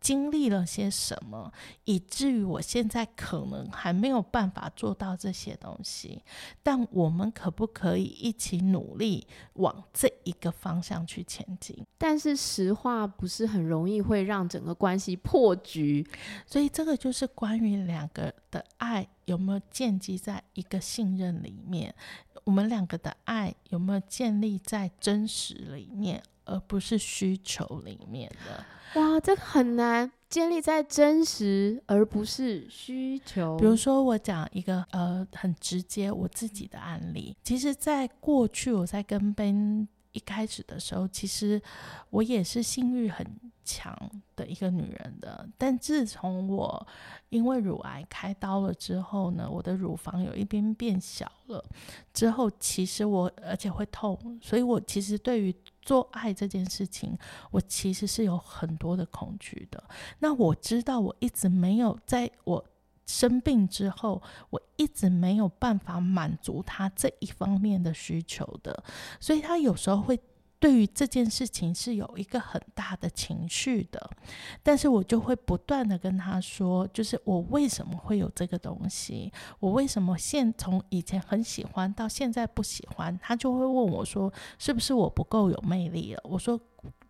经历了些什么，以至于我现在可能还没有办法做到这些东西，但我们可不可以一起努力往这一个方向去前进？但是实话不是很容易会让整个关系破局，所以这个就是关于两个的爱有没有建基在一个信任里面，我们两个的爱有没有建立在真实里面，而不是需求里面的。哇，这个很难建立在真实，而不是需求。比如说，我讲一个呃很直接我自己的案例。其实，在过去我在跟 Ben 一开始的时候，其实我也是性欲很强的一个女人的。但自从我因为乳癌开刀了之后呢，我的乳房有一边变小了之后，其实我而且会痛，所以我其实对于做爱这件事情，我其实是有很多的恐惧的。那我知道，我一直没有在我生病之后，我一直没有办法满足他这一方面的需求的，所以他有时候会对于这件事情是有一个很大的情绪的，但是我就会不断的跟他说，就是我为什么会有这个东西，我为什么现从以前很喜欢到现在不喜欢，他就会问我说，是不是我不够有魅力了？我说，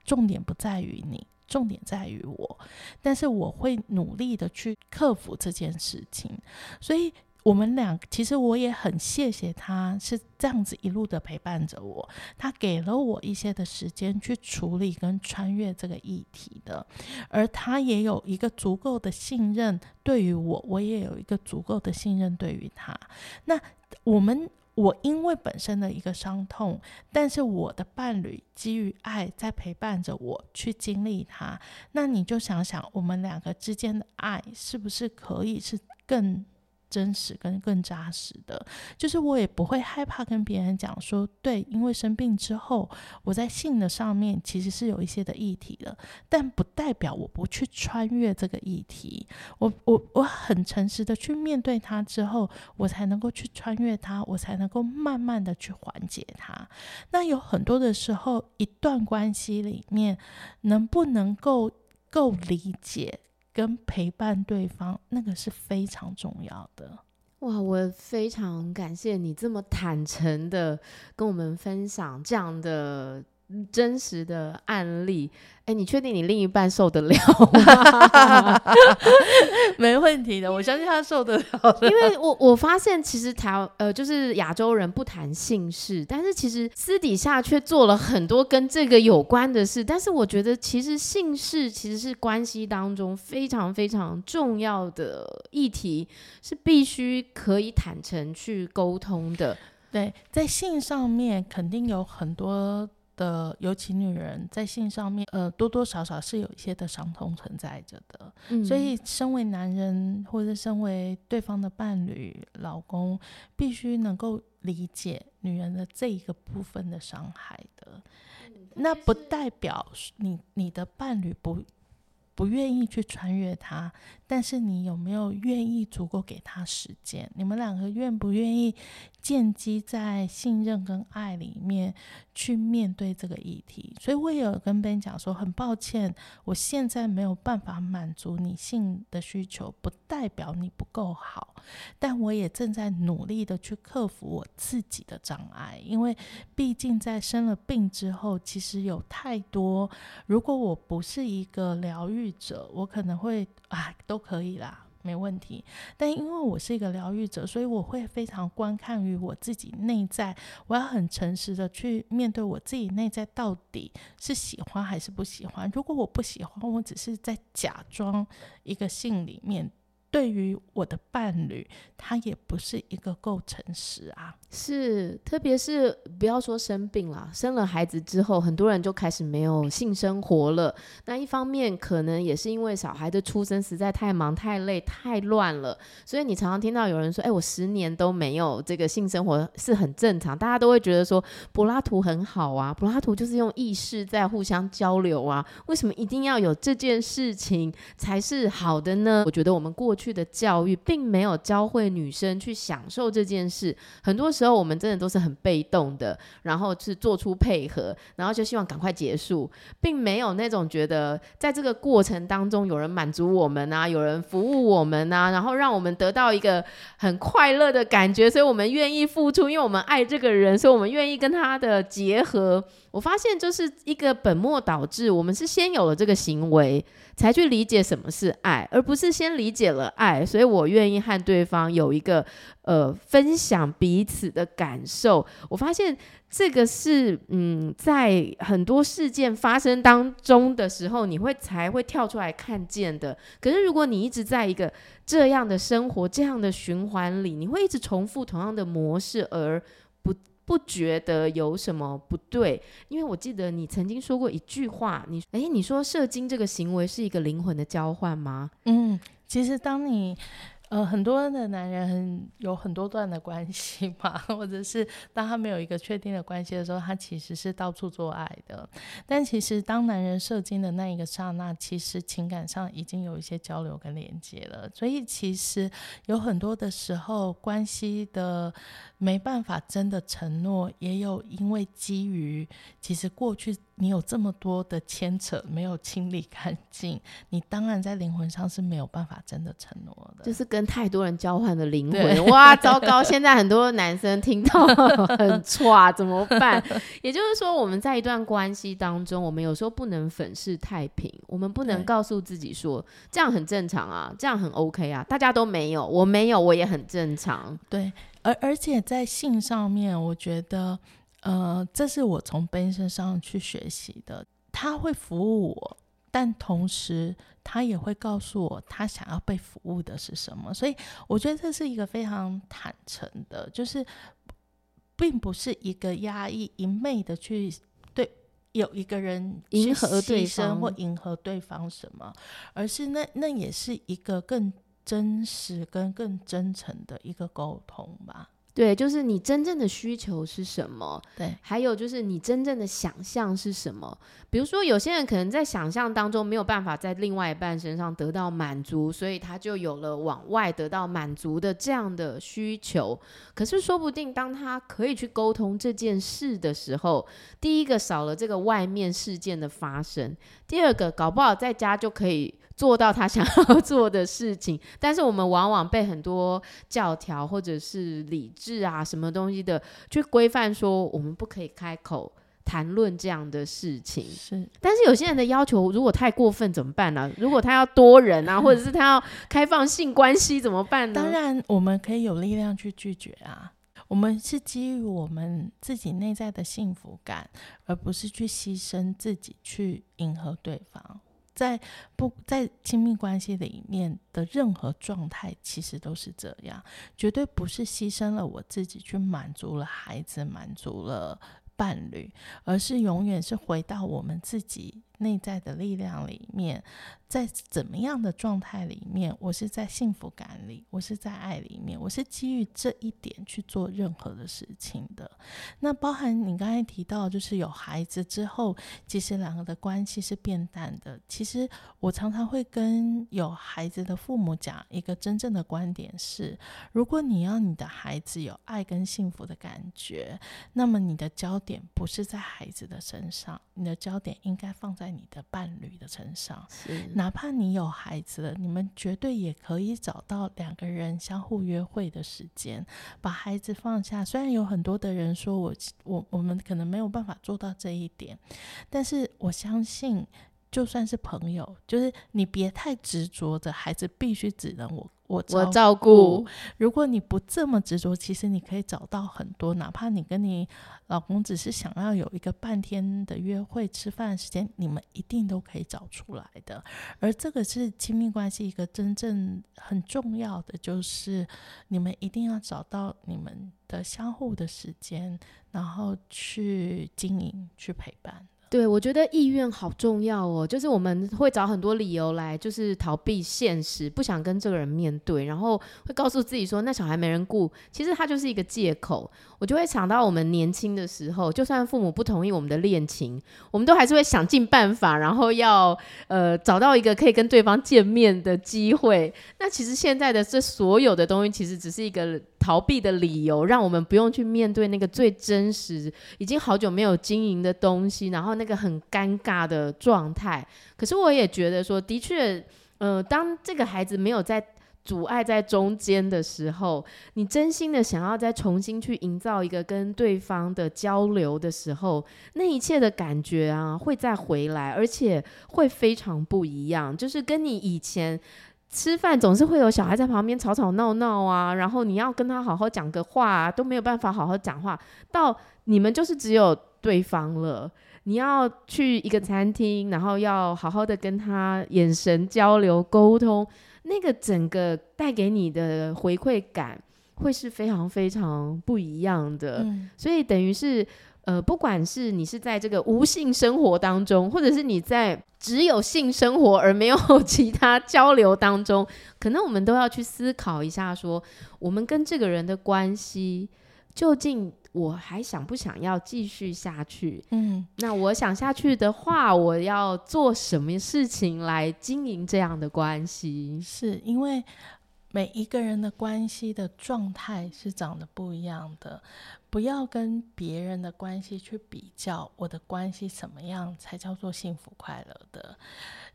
重点不在于你，重点在于我，但是我会努力的去克服这件事情，所以。我们俩其实我也很谢谢他，是这样子一路的陪伴着我。他给了我一些的时间去处理跟穿越这个议题的，而他也有一个足够的信任对于我，我也有一个足够的信任对于他。那我们，我因为本身的一个伤痛，但是我的伴侣基于爱在陪伴着我去经历它。那你就想想，我们两个之间的爱是不是可以是更真实跟更扎实的，就是我也不会害怕跟别人讲说，对，因为生病之后，我在性的上面其实是有一些的议题的，但不代表我不去穿越这个议题。我我我很诚实的去面对它之后，我才能够去穿越它，我才能够慢慢的去缓解它。那有很多的时候，一段关系里面能不能够够理解？跟陪伴对方，那个是非常重要的。哇，我非常感谢你这么坦诚的跟我们分享这样的真实的案例。哎，你确定你另一半受得了吗？没问题的，我相信他受得了。因为我我发现，其实台呃，就是亚洲人不谈性事，但是其实私底下却做了很多跟这个有关的事。但是我觉得，其实性事其实是关系当中非常非常重要的议题，是必须可以坦诚去沟通的。对，在性上面肯定有很多。的，尤其女人在性上面，呃，多多少少是有一些的伤痛存在着的。嗯，所以，身为男人或者身为对方的伴侣、老公，必须能够理解女人的这一个部分的伤害的。那不代表你你的伴侣不不愿意去穿越它。但是你有没有愿意足够给他时间？你们两个愿不愿意建基在信任跟爱里面去面对这个议题？所以我也有跟 Ben 讲说，很抱歉，我现在没有办法满足你性的需求，不代表你不够好，但我也正在努力的去克服我自己的障碍，因为毕竟在生了病之后，其实有太多，如果我不是一个疗愈者，我可能会啊都。可以啦，没问题。但因为我是一个疗愈者，所以我会非常观看于我自己内在，我要很诚实的去面对我自己内在到底是喜欢还是不喜欢。如果我不喜欢，我只是在假装一个性里面。对于我的伴侣，他也不是一个够诚实啊。是，特别是不要说生病了，生了孩子之后，很多人就开始没有性生活了。那一方面，可能也是因为小孩的出生实在太忙、太累、太乱了。所以你常常听到有人说：“哎，我十年都没有这个性生活，是很正常。”大家都会觉得说柏拉图很好啊，柏拉图就是用意识在互相交流啊。为什么一定要有这件事情才是好的呢？我觉得我们过去。的教育并没有教会女生去享受这件事，很多时候我们真的都是很被动的，然后是做出配合，然后就希望赶快结束，并没有那种觉得在这个过程当中有人满足我们啊，有人服务我们啊，然后让我们得到一个很快乐的感觉，所以我们愿意付出，因为我们爱这个人，所以我们愿意跟他的结合。我发现就是一个本末倒置，我们是先有了这个行为，才去理解什么是爱，而不是先理解了爱，所以我愿意和对方有一个呃分享彼此的感受。我发现这个是嗯，在很多事件发生当中的时候，你会才会跳出来看见的。可是如果你一直在一个这样的生活、这样的循环里，你会一直重复同样的模式，而不。不觉得有什么不对，因为我记得你曾经说过一句话，你诶，你说射精这个行为是一个灵魂的交换吗？嗯，其实当你呃，很多的男人有很多段的关系嘛，或者是当他没有一个确定的关系的时候，他其实是到处做爱的。但其实当男人射精的那一个刹那，其实情感上已经有一些交流跟连接了。所以其实有很多的时候，关系的没办法真的承诺，也有因为基于其实过去。你有这么多的牵扯，没有清理干净，你当然在灵魂上是没有办法真的承诺的。就是太多人交换的灵魂，哇，糟糕！现在很多男生听到 很 剉，怎么办？也就是说，我们在一段关系当中，我们有时候不能粉饰太平，我们不能告诉自己说这样很正常啊，这样很 OK 啊，大家都没有，我没有，我也很正常。对，而而且在性上面，我觉得。呃，这是我从 Ben 身上去学习的。他会服务我，但同时他也会告诉我他想要被服务的是什么。所以我觉得这是一个非常坦诚的，就是并不是一个压抑一昧的去对有一个人迎合对方或迎合对方什么，而是那那也是一个更真实跟更真诚的一个沟通吧。对，就是你真正的需求是什么？对，还有就是你真正的想象是什么？比如说，有些人可能在想象当中没有办法在另外一半身上得到满足，所以他就有了往外得到满足的这样的需求。可是说不定当他可以去沟通这件事的时候，第一个少了这个外面事件的发生，第二个搞不好在家就可以。做到他想要做的事情，但是我们往往被很多教条或者是理智啊什么东西的去规范，说我们不可以开口谈论这样的事情。是，但是有些人的要求如果太过分怎么办呢？如果他要多人啊，或者是他要开放性关系怎么办呢？当然，我们可以有力量去拒绝啊。我们是基于我们自己内在的幸福感，而不是去牺牲自己去迎合对方。在不在亲密关系里面的任何状态，其实都是这样，绝对不是牺牲了我自己去满足了孩子，满足了伴侣，而是永远是回到我们自己。内在的力量里面，在怎么样的状态里面，我是在幸福感里，我是在爱里面，我是基于这一点去做任何的事情的。那包含你刚才提到，就是有孩子之后，其实两个的关系是变淡的。其实我常常会跟有孩子的父母讲一个真正的观点是：如果你要你的孩子有爱跟幸福的感觉，那么你的焦点不是在孩子的身上，你的焦点应该放在。在你的伴侣的身上，哪怕你有孩子了，你们绝对也可以找到两个人相互约会的时间，把孩子放下。虽然有很多的人说我我我们可能没有办法做到这一点，但是我相信，就算是朋友，就是你别太执着的，孩子必须只能我。我照顾，照顾。如果你不这么执着，其实你可以找到很多，哪怕你跟你老公只是想要有一个半天的约会、吃饭时间，你们一定都可以找出来的。而这个是亲密关系一个真正很重要的，就是你们一定要找到你们的相互的时间，然后去经营、去陪伴。对，我觉得意愿好重要哦。就是我们会找很多理由来，就是逃避现实，不想跟这个人面对，然后会告诉自己说，那小孩没人顾，其实他就是一个借口。我就会想到我们年轻的时候，就算父母不同意我们的恋情，我们都还是会想尽办法，然后要呃找到一个可以跟对方见面的机会。那其实现在的这所有的东西，其实只是一个逃避的理由，让我们不用去面对那个最真实、已经好久没有经营的东西，然后那个很尴尬的状态。可是我也觉得说，的确，呃，当这个孩子没有在。阻碍在中间的时候，你真心的想要再重新去营造一个跟对方的交流的时候，那一切的感觉啊，会再回来，而且会非常不一样。就是跟你以前吃饭总是会有小孩在旁边吵吵闹闹啊，然后你要跟他好好讲个话啊，都没有办法好好讲话，到你们就是只有对方了。你要去一个餐厅，然后要好好的跟他眼神交流沟通。那个整个带给你的回馈感会是非常非常不一样的，嗯、所以等于是呃，不管是你是在这个无性生活当中，或者是你在只有性生活而没有 其他交流当中，可能我们都要去思考一下说，说我们跟这个人的关系究竟。我还想不想要继续下去？嗯，那我想下去的话，我要做什么事情来经营这样的关系？是因为每一个人的关系的状态是长得不一样的，不要跟别人的关系去比较，我的关系怎么样才叫做幸福快乐的？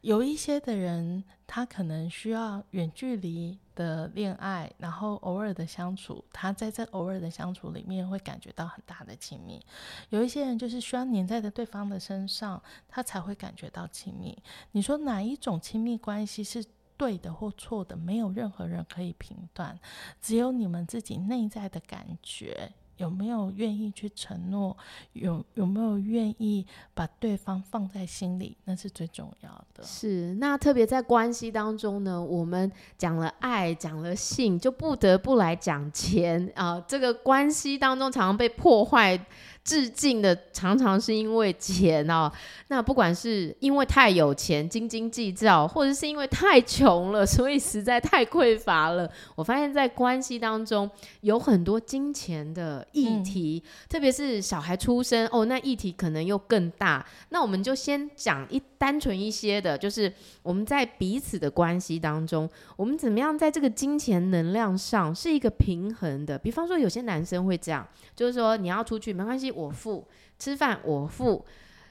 有一些的人，他可能需要远距离的恋爱，然后偶尔的相处，他在这偶尔的相处里面会感觉到很大的亲密。有一些人就是需要黏在的对方的身上，他才会感觉到亲密。你说哪一种亲密关系是对的或错的？没有任何人可以评断，只有你们自己内在的感觉。有没有愿意去承诺？有有没有愿意把对方放在心里？那是最重要的。是，那特别在关系当中呢，我们讲了爱，讲了性，就不得不来讲钱啊，这个关系当中常常被破坏。致敬的常常是因为钱哦，那不管是因为太有钱斤斤计较，或者是因为太穷了，所以实在太匮乏了。我发现，在关系当中有很多金钱的议题，嗯、特别是小孩出生哦，那议题可能又更大。那我们就先讲一单纯一些的，就是我们在彼此的关系当中，我们怎么样在这个金钱能量上是一个平衡的。比方说，有些男生会这样，就是说你要出去没关系。我付吃饭，我付，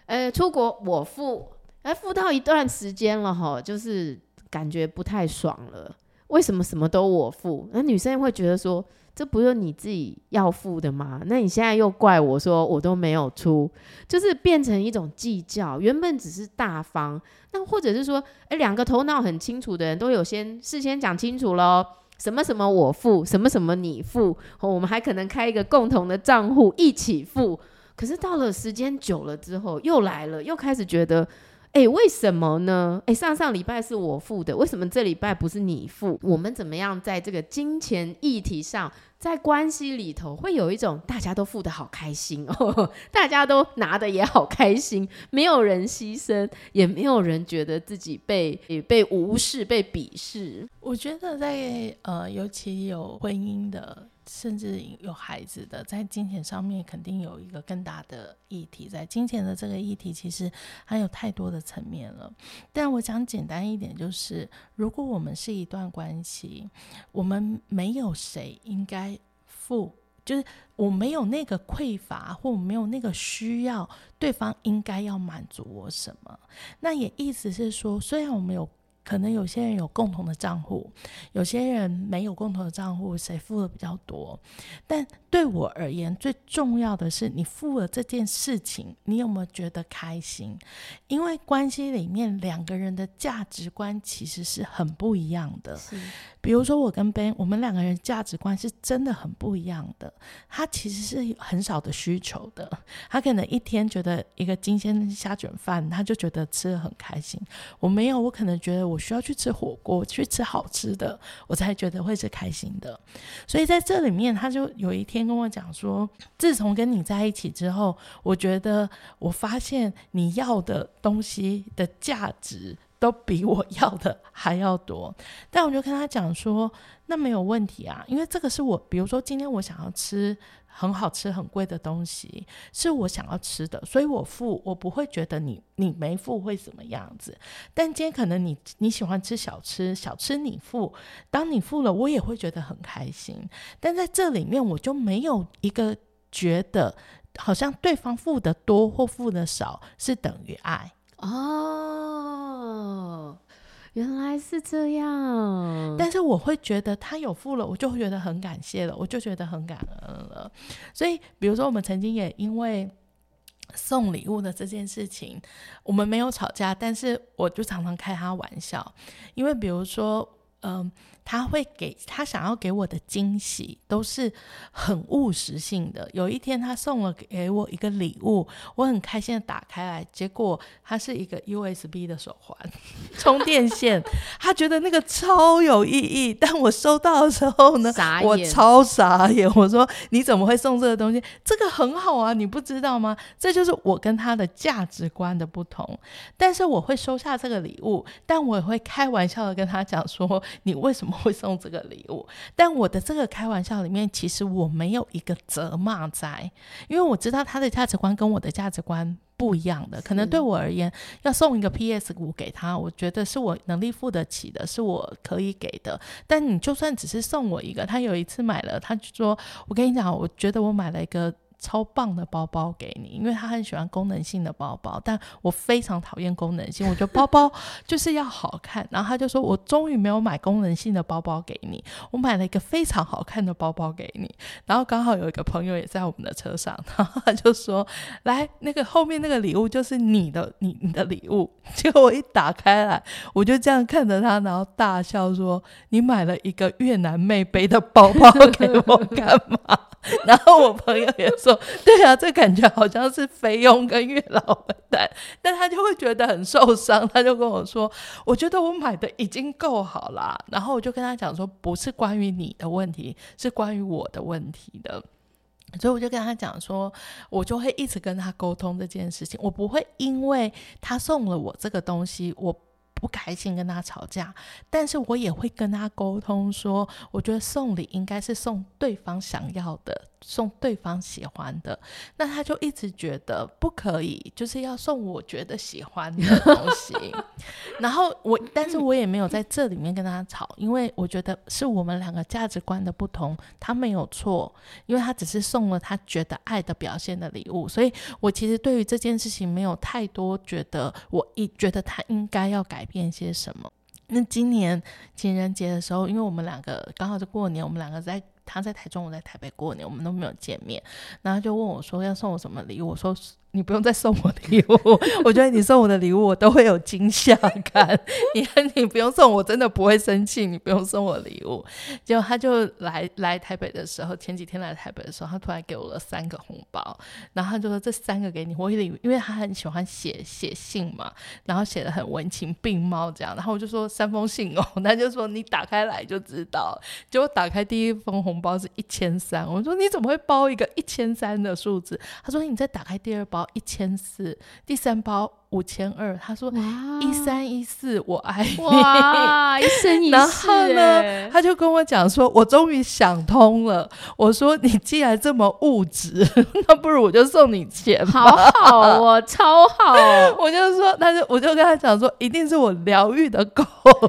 呃，出国我付，哎，付到一段时间了哈，就是感觉不太爽了。为什么什么都我付？那女生会觉得说，这不是你自己要付的吗？那你现在又怪我说我都没有出，就是变成一种计较。原本只是大方，那或者是说，哎，两个头脑很清楚的人都有先事先讲清楚喽。什么什么我付，什么什么你付，我们还可能开一个共同的账户一起付。可是到了时间久了之后，又来了，又开始觉得，哎，为什么呢？哎，上上礼拜是我付的，为什么这礼拜不是你付？我们怎么样在这个金钱议题上？在关系里头，会有一种大家都付的好开心哦，大家都拿的也好开心，没有人牺牲，也没有人觉得自己被被无视、被鄙视。我觉得在呃，尤其有婚姻的，甚至有孩子的，在金钱上面肯定有一个更大的议题。在金钱的这个议题，其实还有太多的层面了。但我想简单一点，就是如果我们是一段关系，我们没有谁应该。付就是我没有那个匮乏，或我没有那个需要，对方应该要满足我什么？那也意思是说，虽然我们有。可能有些人有共同的账户，有些人没有共同的账户，谁付的比较多？但对我而言，最重要的是你付了这件事情，你有没有觉得开心？因为关系里面两个人的价值观其实是很不一样的。比如说我跟 Ben，我们两个人价值观是真的很不一样的。他其实是很少的需求的，他可能一天觉得一个金鲜虾卷饭，他就觉得吃的很开心。我没有，我可能觉得我。需要去吃火锅，去吃好吃的，我才觉得会是开心的。所以在这里面，他就有一天跟我讲说，自从跟你在一起之后，我觉得我发现你要的东西的价值都比我要的还要多。但我就跟他讲说，那没有问题啊，因为这个是我，比如说今天我想要吃。很好吃、很贵的东西是我想要吃的，所以我付，我不会觉得你你没付会怎么样子。但今天可能你你喜欢吃小吃，小吃你付，当你付了，我也会觉得很开心。但在这里面，我就没有一个觉得好像对方付的多或付的少是等于爱哦。原来是这样，但是我会觉得他有付了，我就会觉得很感谢了，我就觉得很感恩了。所以，比如说我们曾经也因为送礼物的这件事情，我们没有吵架，但是我就常常开他玩笑，因为比如说嗯。他会给他想要给我的惊喜都是很务实性的。有一天，他送了给我一个礼物，我很开心的打开来，结果它是一个 USB 的手环，充电线。他觉得那个超有意义，但我收到的时候呢，我超傻眼。我说：“你怎么会送这个东西？这个很好啊，你不知道吗？”这就是我跟他的价值观的不同。但是我会收下这个礼物，但我也会开玩笑的跟他讲说：“你为什么？”会送这个礼物，但我的这个开玩笑里面，其实我没有一个责骂在，因为我知道他的价值观跟我的价值观不一样的。可能对我而言，要送一个 PS 五给他，我觉得是我能力付得起的，是我可以给的。但你就算只是送我一个，他有一次买了，他就说：“我跟你讲，我觉得我买了一个。”超棒的包包给你，因为他很喜欢功能性的包包，但我非常讨厌功能性。我觉得包包就是要好看，然后他就说：“我终于没有买功能性的包包给你，我买了一个非常好看的包包给你。”然后刚好有一个朋友也在我们的车上，然后他就说：“来，那个后面那个礼物就是你的，你你的礼物。”结果我一打开来，我就这样看着他，然后大笑说：“你买了一个越南妹背的包包给我干嘛？”然后我朋友也说。对啊，这感觉好像是菲佣跟月老混蛋，但他就会觉得很受伤，他就跟我说：“我觉得我买的已经够好啦。”然后我就跟他讲说：“不是关于你的问题，是关于我的问题的。”所以我就跟他讲说：“我就会一直跟他沟通这件事情，我不会因为他送了我这个东西，我。”不开心跟他吵架，但是我也会跟他沟通说，我觉得送礼应该是送对方想要的，送对方喜欢的。那他就一直觉得不可以，就是要送我觉得喜欢的 东西。然后我，但是我也没有在这里面跟他吵，因为我觉得是我们两个价值观的不同，他没有错，因为他只是送了他觉得爱的表现的礼物，所以我其实对于这件事情没有太多觉得，我一觉得他应该要改变些什么？那今年情人节的时候，因为我们两个刚好是过年，我们两个在他在台中，我在台北过年，我们都没有见面，然后就问我说要送我什么礼物，我说。你不用再送我礼物，我觉得你送我的礼物我都会有惊吓感。你你不用送我，真的不会生气。你不用送我礼物。结果他就来来台北的时候，前几天来台北的时候，他突然给我了三个红包，然后他就说这三个给你。我以为，因为他很喜欢写写信嘛，然后写的很文情并茂这样。然后我就说三封信哦，他就说你打开来就知道。结果打开第一封红包是一千三，我说你怎么会包一个一千三的数字？他说你再打开第二包。一千四，第三包五千二。他说：“一三一四，我爱你。”哇，一生一世。然后呢，他就跟我讲说：“我终于想通了。”我说：“你既然这么物质，那不如我就送你钱吧。”好好哦，超好。我就说，他就我就跟他讲说，一定是我疗愈的够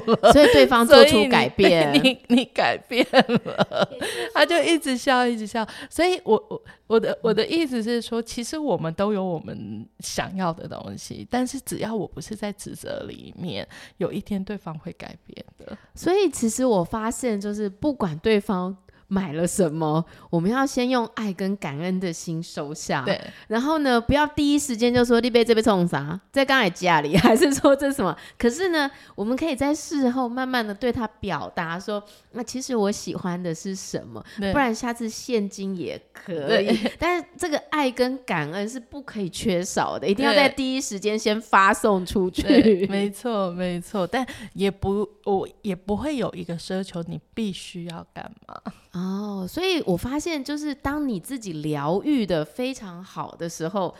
了，所以对方做出改变，你你，你改变了，他就一直笑，一直笑。所以我我。我的我的意思是说，其实我们都有我们想要的东西，但是只要我不是在指责里面，有一天对方会改变的。所以其实我发现，就是不管对方。买了什么？我们要先用爱跟感恩的心收下。对，然后呢，不要第一时间就说你被这边冲啥，在刚才家里，还是说这是什么？可是呢，我们可以在事后慢慢的对他表达说，那其实我喜欢的是什么？不然下次现金也可以。但是这个爱跟感恩是不可以缺少的，一定要在第一时间先发送出去。没错，没错。但也不，我也不会有一个奢求，你必须要干嘛。哦，所以我发现，就是当你自己疗愈的非常好的时候，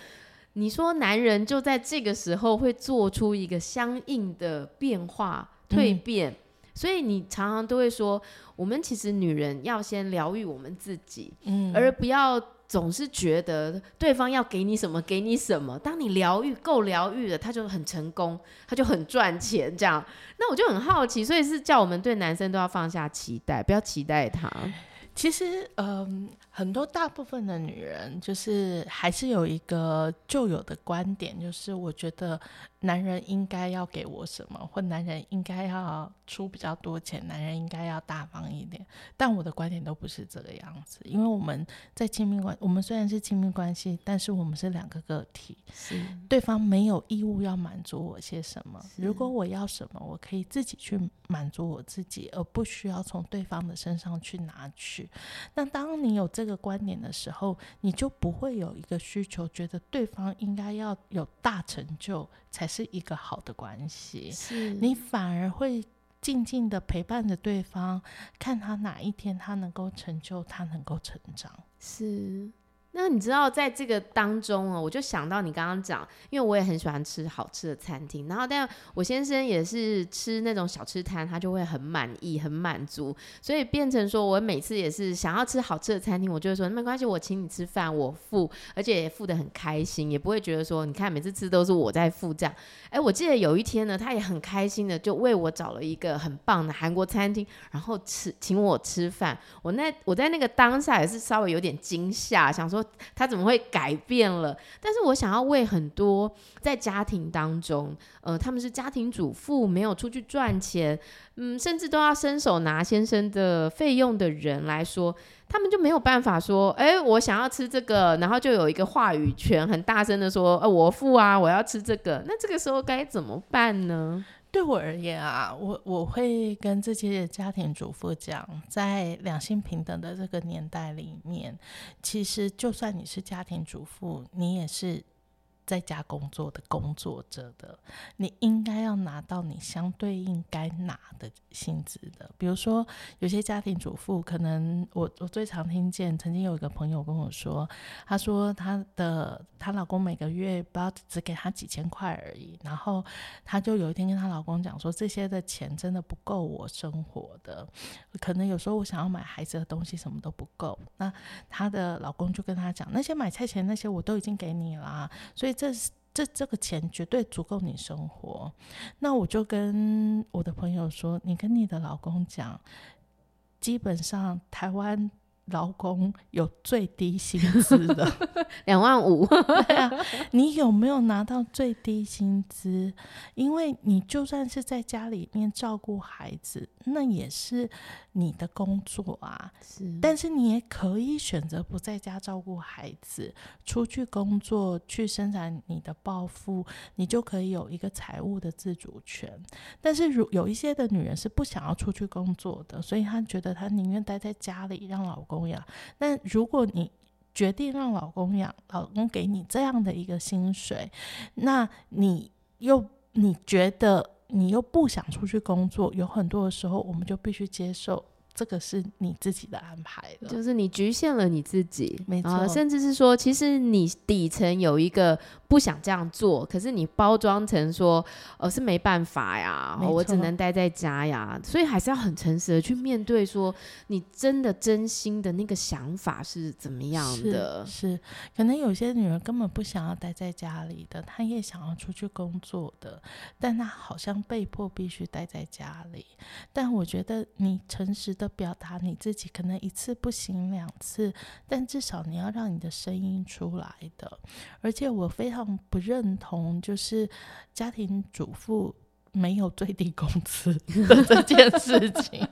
你说男人就在这个时候会做出一个相应的变化、蜕变。嗯、所以你常常都会说，我们其实女人要先疗愈我们自己，嗯，而不要总是觉得对方要给你什么，给你什么。当你疗愈够疗愈了，他就很成功，他就很赚钱，这样。那我就很好奇，所以是叫我们对男生都要放下期待，不要期待他。其实，嗯，很多大部分的女人，就是还是有一个旧有的观点，就是我觉得男人应该要给我什么，或男人应该要出比较多钱，男人应该要大方一点。但我的观点都不是这个样子，因为我们在亲密关，我们虽然是亲密关系，但是我们是两个个体，是对方没有义务要满足我些什么。如果我要什么，我可以自己去满足我自己，而不需要从对方的身上去拿取。那当你有这个观点的时候，你就不会有一个需求，觉得对方应该要有大成就才是一个好的关系。是你反而会静静的陪伴着对方，看他哪一天他能够成就，他能够成长。是。那你知道，在这个当中哦，我就想到你刚刚讲，因为我也很喜欢吃好吃的餐厅，然后但我先生也是吃那种小吃摊，他就会很满意、很满足，所以变成说我每次也是想要吃好吃的餐厅，我就会说没关系，我请你吃饭，我付，而且也付得很开心，也不会觉得说你看每次吃都是我在付这样。哎，我记得有一天呢，他也很开心的就为我找了一个很棒的韩国餐厅，然后吃请我吃饭。我那我在那个当下也是稍微有点惊吓，想说。他怎么会改变了？但是我想要为很多在家庭当中，呃，他们是家庭主妇，没有出去赚钱，嗯，甚至都要伸手拿先生的费用的人来说，他们就没有办法说，哎，我想要吃这个，然后就有一个话语权，很大声的说，呃，我付啊，我要吃这个。那这个时候该怎么办呢？对我而言啊，我我会跟这些家庭主妇讲，在两性平等的这个年代里面，其实就算你是家庭主妇，你也是。在家工作的工作者的，你应该要拿到你相对应该拿的薪资的。比如说，有些家庭主妇，可能我我最常听见，曾经有一个朋友跟我说，她说她的她老公每个月不要只给他几千块而已，然后她就有一天跟她老公讲说，这些的钱真的不够我生活的，可能有时候我想要买孩子的东西什么都不够。那她的老公就跟他讲，那些买菜钱那些我都已经给你了，所以。这这这个钱绝对足够你生活，那我就跟我的朋友说，你跟你的老公讲，基本上台湾。劳工有最低薪资的 两万五，对啊，你有没有拿到最低薪资？因为你就算是在家里面照顾孩子，那也是你的工作啊。是，但是你也可以选择不在家照顾孩子，出去工作去生产你的抱负，你就可以有一个财务的自主权。但是如有一些的女人是不想要出去工作的，所以她觉得她宁愿待在家里让老公。养，那如果你决定让老公养，老公给你这样的一个薪水，那你又你觉得你又不想出去工作，有很多的时候，我们就必须接受。这个是你自己的安排的，就是你局限了你自己，没错，甚至是说，其实你底层有一个不想这样做，可是你包装成说，呃，是没办法呀，我只能待在家呀，所以还是要很诚实的去面对，说你真的真心的那个想法是怎么样的？是，是，可能有些女人根本不想要待在家里的，她也想要出去工作的，但她好像被迫必须待在家里。但我觉得你诚实的表达你自己，可能一次不行两次，但至少你要让你的声音出来的。而且我非常不认同，就是家庭主妇没有最低工资这件事情。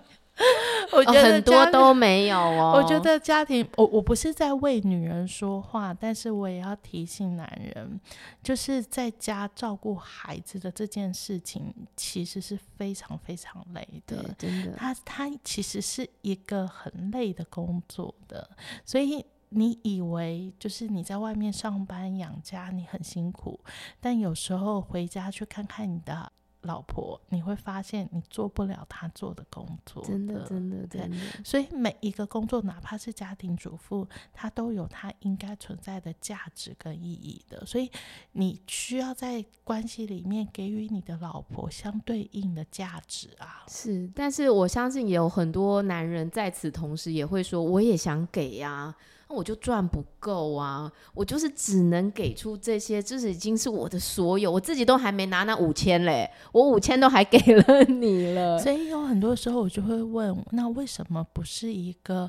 我觉得、哦、很多都没有哦。我觉得家庭，我我不是在为女人说话，但是我也要提醒男人，就是在家照顾孩子的这件事情，其实是非常非常累的。真的，他他其实是一个很累的工作的。所以你以为就是你在外面上班养家，你很辛苦，但有时候回家去看看你的。老婆，你会发现你做不了他做的工作的，真的，真的，真的。所以每一个工作，哪怕是家庭主妇，它都有它应该存在的价值跟意义的。所以你需要在关系里面给予你的老婆相对应的价值啊。是，但是我相信也有很多男人在此同时也会说，我也想给呀。那我就赚不够啊，我就是只能给出这些，这是已经是我的所有，我自己都还没拿那五千嘞，我五千都还给了你了。所以有很多时候我就会问，那为什么不是一个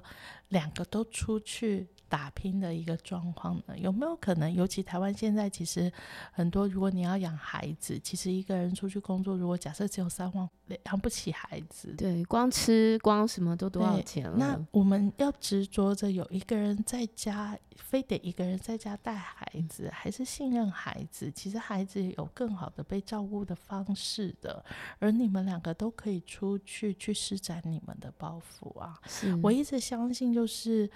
两个都出去？打拼的一个状况呢？有没有可能？尤其台湾现在其实很多，如果你要养孩子，其实一个人出去工作，如果假设只有三万，养不起孩子。对，光吃光什么都多少钱了？那我们要执着着有一个人在家，非得一个人在家带孩子，还是信任孩子？其实孩子有更好的被照顾的方式的，而你们两个都可以出去去施展你们的抱负啊！我一直相信就是。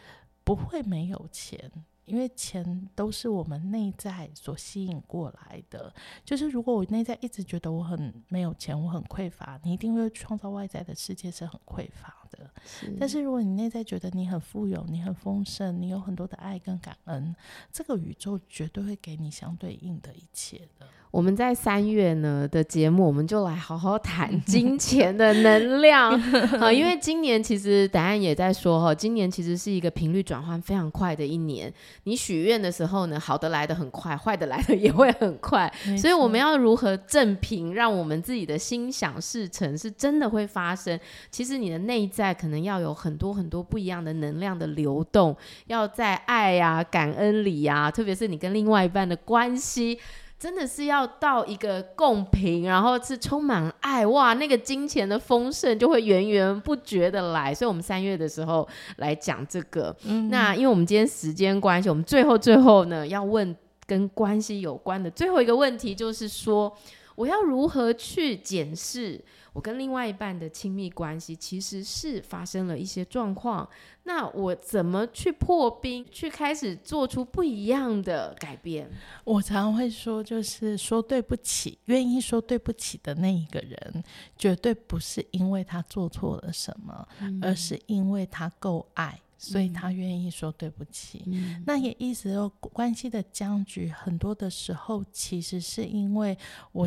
不会没有钱，因为钱都是我们内在所吸引过来的。就是如果我内在一直觉得我很没有钱，我很匮乏，你一定会创造外在的世界是很匮乏的。是。但是如果你内在觉得你很富有，你很丰盛，你有很多的爱跟感恩，这个宇宙绝对会给你相对应的一切的。我们在三月呢的节目，我们就来好好谈 金钱的能量 啊，因为今年其实答案也在说哈，今年其实是一个频率转换非常快的一年。你许愿的时候呢，好的来的很快，坏的来的也会很快，所以我们要如何正频，让我们自己的心想事成，是真的会发生。其实你的内在可能要有很多很多不一样的能量的流动，要在爱呀、啊、感恩里呀、啊，特别是你跟另外一半的关系。真的是要到一个共频，然后是充满爱哇，那个金钱的丰盛就会源源不绝的来。所以，我们三月的时候来讲这个。嗯、那因为我们今天时间关系，我们最后最后呢要问跟关系有关的最后一个问题，就是说我要如何去检视？我跟另外一半的亲密关系其实是发生了一些状况，那我怎么去破冰，去开始做出不一样的改变？我常会说，就是说对不起，愿意说对不起的那一个人，绝对不是因为他做错了什么，嗯、而是因为他够爱，所以他愿意说对不起。嗯、那也意思说，关系的僵局很多的时候，其实是因为我。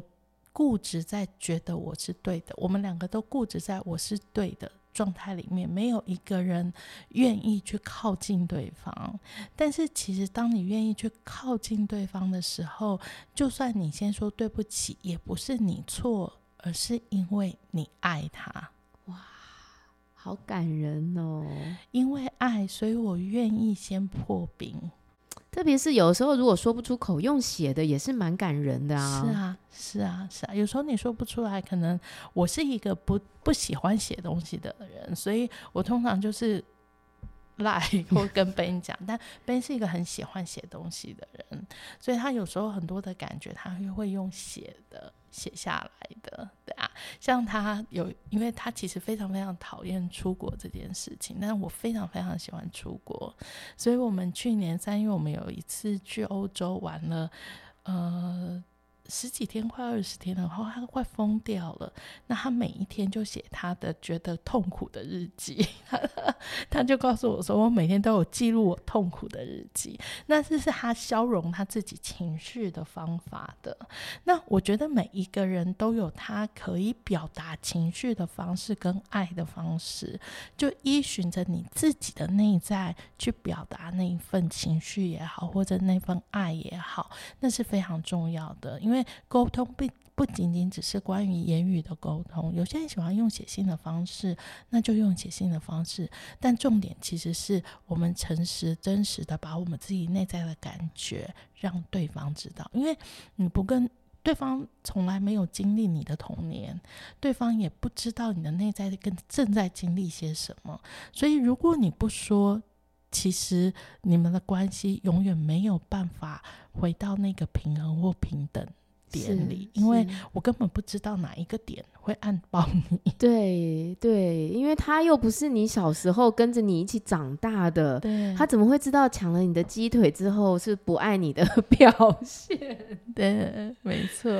固执在觉得我是对的，我们两个都固执在我是对的状态里面，没有一个人愿意去靠近对方。但是其实，当你愿意去靠近对方的时候，就算你先说对不起，也不是你错，而是因为你爱他。哇，好感人哦！因为爱，所以我愿意先破冰。特别是有时候，如果说不出口，用写的也是蛮感人的啊。是啊，是啊，是啊。有时候你说不出来，可能我是一个不不喜欢写东西的人，所以我通常就是。赖 或跟 Ben 讲，但 Ben 是一个很喜欢写东西的人，所以他有时候很多的感觉，他会用写的写下来的，对啊。像他有，因为他其实非常非常讨厌出国这件事情，但是我非常非常喜欢出国，所以我们去年三月我们有一次去欧洲玩了，呃。十几天快二十天了，然后他快疯掉了。那他每一天就写他的觉得痛苦的日记，他就告诉我说：“我每天都有记录我痛苦的日记。”那这是他消融他自己情绪的方法的。那我觉得每一个人都有他可以表达情绪的方式跟爱的方式，就依循着你自己的内在去表达那一份情绪也好，或者那份爱也好，那是非常重要的，因为。沟通不不仅仅只是关于言语的沟通，有些人喜欢用写信的方式，那就用写信的方式。但重点其实是我们诚实、真实的把我们自己内在的感觉让对方知道，因为你不跟对方从来没有经历你的童年，对方也不知道你的内在跟正在经历些什么。所以如果你不说，其实你们的关系永远没有办法回到那个平衡或平等。点里，因为我根本不知道哪一个点会按爆你。对对，因为他又不是你小时候跟着你一起长大的，对，他怎么会知道抢了你的鸡腿之后是不爱你的表现？对，没错。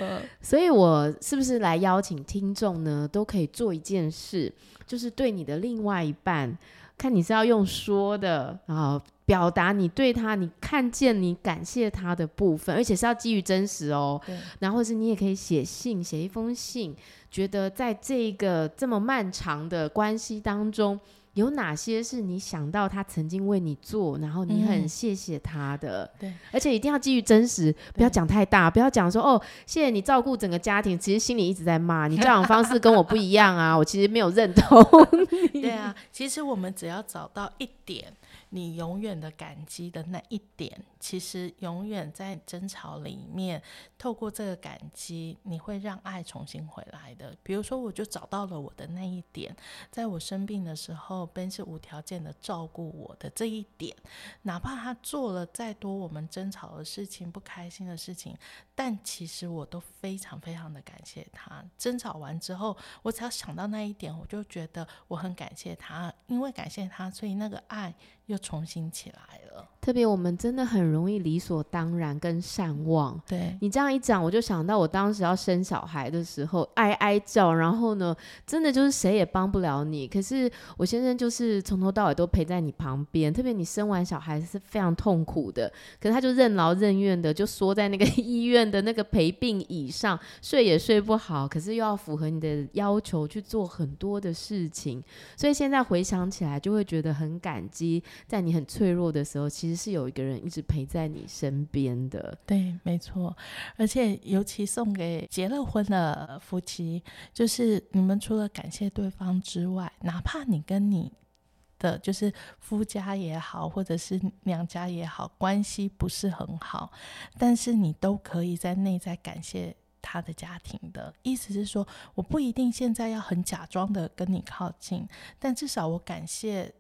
所以，我是不是来邀请听众呢？都可以做一件事，就是对你的另外一半，看你是要用说的啊。表达你对他，你看见你感谢他的部分，而且是要基于真实哦。然后是你也可以写信，写一封信，觉得在这个这么漫长的关系当中，有哪些是你想到他曾经为你做，然后你很谢谢他的？嗯、对，而且一定要基于真实，不要讲太大，不要讲说哦，谢谢你照顾整个家庭，其实心里一直在骂你教养方式跟我不一样啊，我其实没有认同。对啊，其实我们只要找到一点。你永远的感激的那一点，其实永远在争吵里面，透过这个感激，你会让爱重新回来的。比如说，我就找到了我的那一点，在我生病的时候，Ben 是无条件的照顾我的这一点，哪怕他做了再多我们争吵的事情、不开心的事情，但其实我都非常非常的感谢他。争吵完之后，我只要想到那一点，我就觉得我很感谢他，因为感谢他，所以那个爱。又重新起来了。特别我们真的很容易理所当然跟善忘。对，你这样一讲，我就想到我当时要生小孩的时候，哀哀叫，然后呢，真的就是谁也帮不了你。可是我先生就是从头到尾都陪在你旁边。特别你生完小孩是非常痛苦的，可是他就任劳任怨的就缩在那个 医院的那个陪病椅上，睡也睡不好，可是又要符合你的要求去做很多的事情。所以现在回想起来，就会觉得很感激。在你很脆弱的时候，其实是有一个人一直陪在你身边的。对，没错。而且尤其送给结了婚的夫妻，就是你们除了感谢对方之外，哪怕你跟你的就是夫家也好，或者是娘家也好，关系不是很好，但是你都可以在内在感谢他的家庭的。意思是说，我不一定现在要很假装的跟你靠近，但至少我感谢。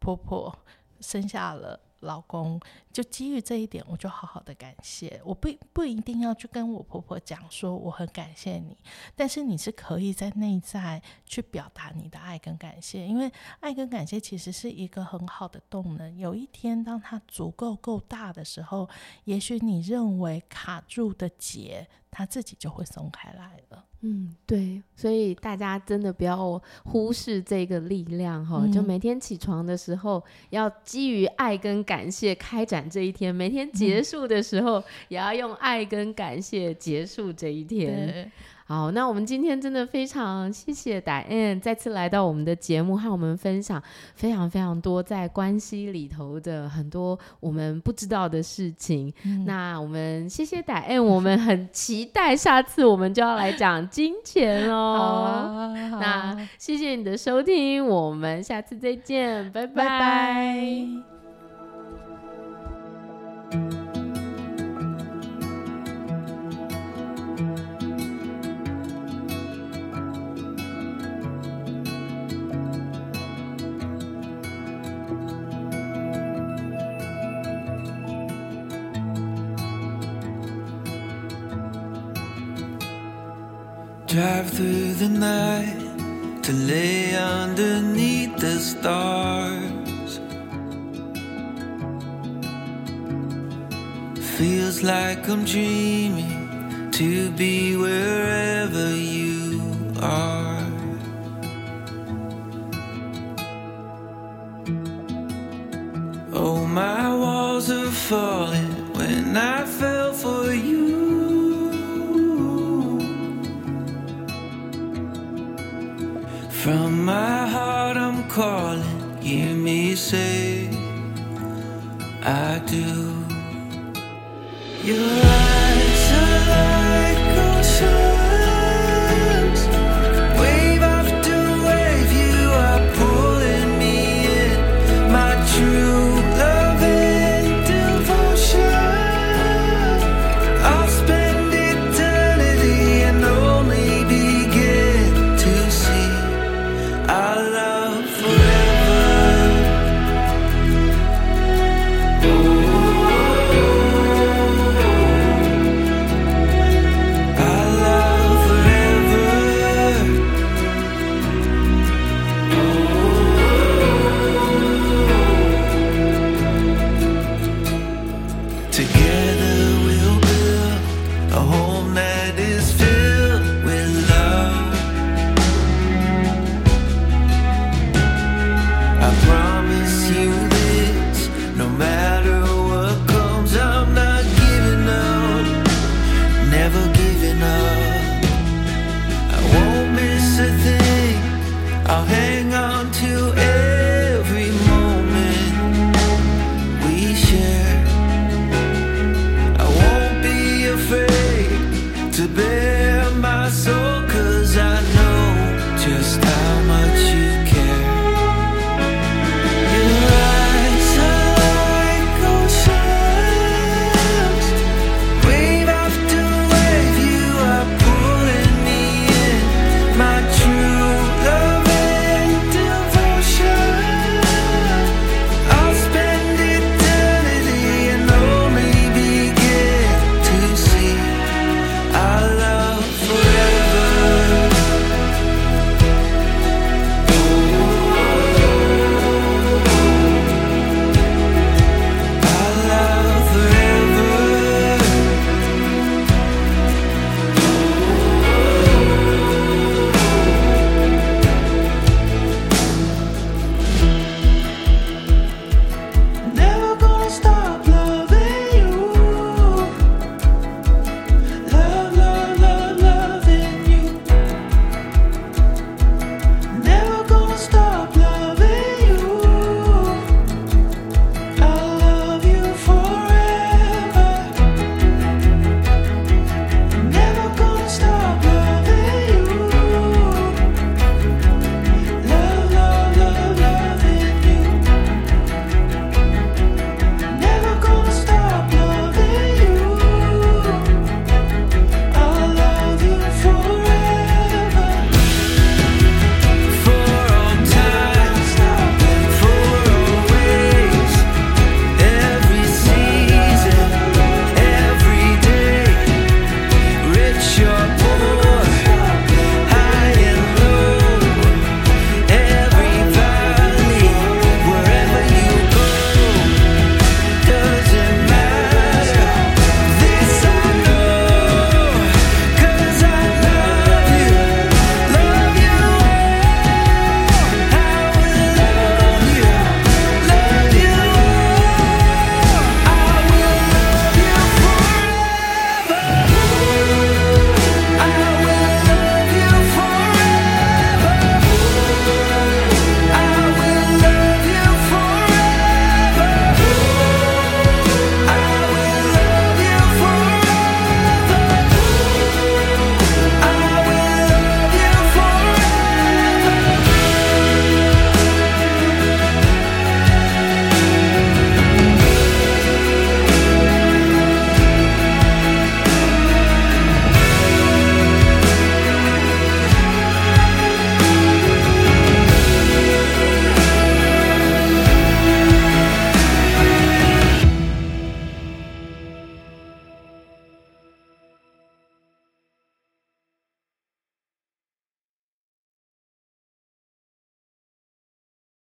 婆婆生下了老公，就基于这一点，我就好好的感谢。我不不一定要去跟我婆婆讲说我很感谢你，但是你是可以在内在去表达你的爱跟感谢，因为爱跟感谢其实是一个很好的动能。有一天当它足够够大的时候，也许你认为卡住的结，它自己就会松开来了。嗯，对，所以大家真的不要忽视这个力量哈，嗯、就每天起床的时候要基于爱跟感谢开展这一天，每天结束的时候也要用爱跟感谢结束这一天。好，那我们今天真的非常谢谢 Diane 再次来到我们的节目，和我们分享非常非常多在关系里头的很多我们不知道的事情。嗯、那我们谢谢 Diane，我们很期待下次我们就要来讲金钱哦。那谢谢你的收听，我们下次再见，拜拜。拜拜。The night to lay underneath the stars. Feels like I'm dreaming to be wherever you are. Oh, my walls are falling when I fell for you. My heart, I'm calling. Hear me say, I do. Your eyes are like ocean.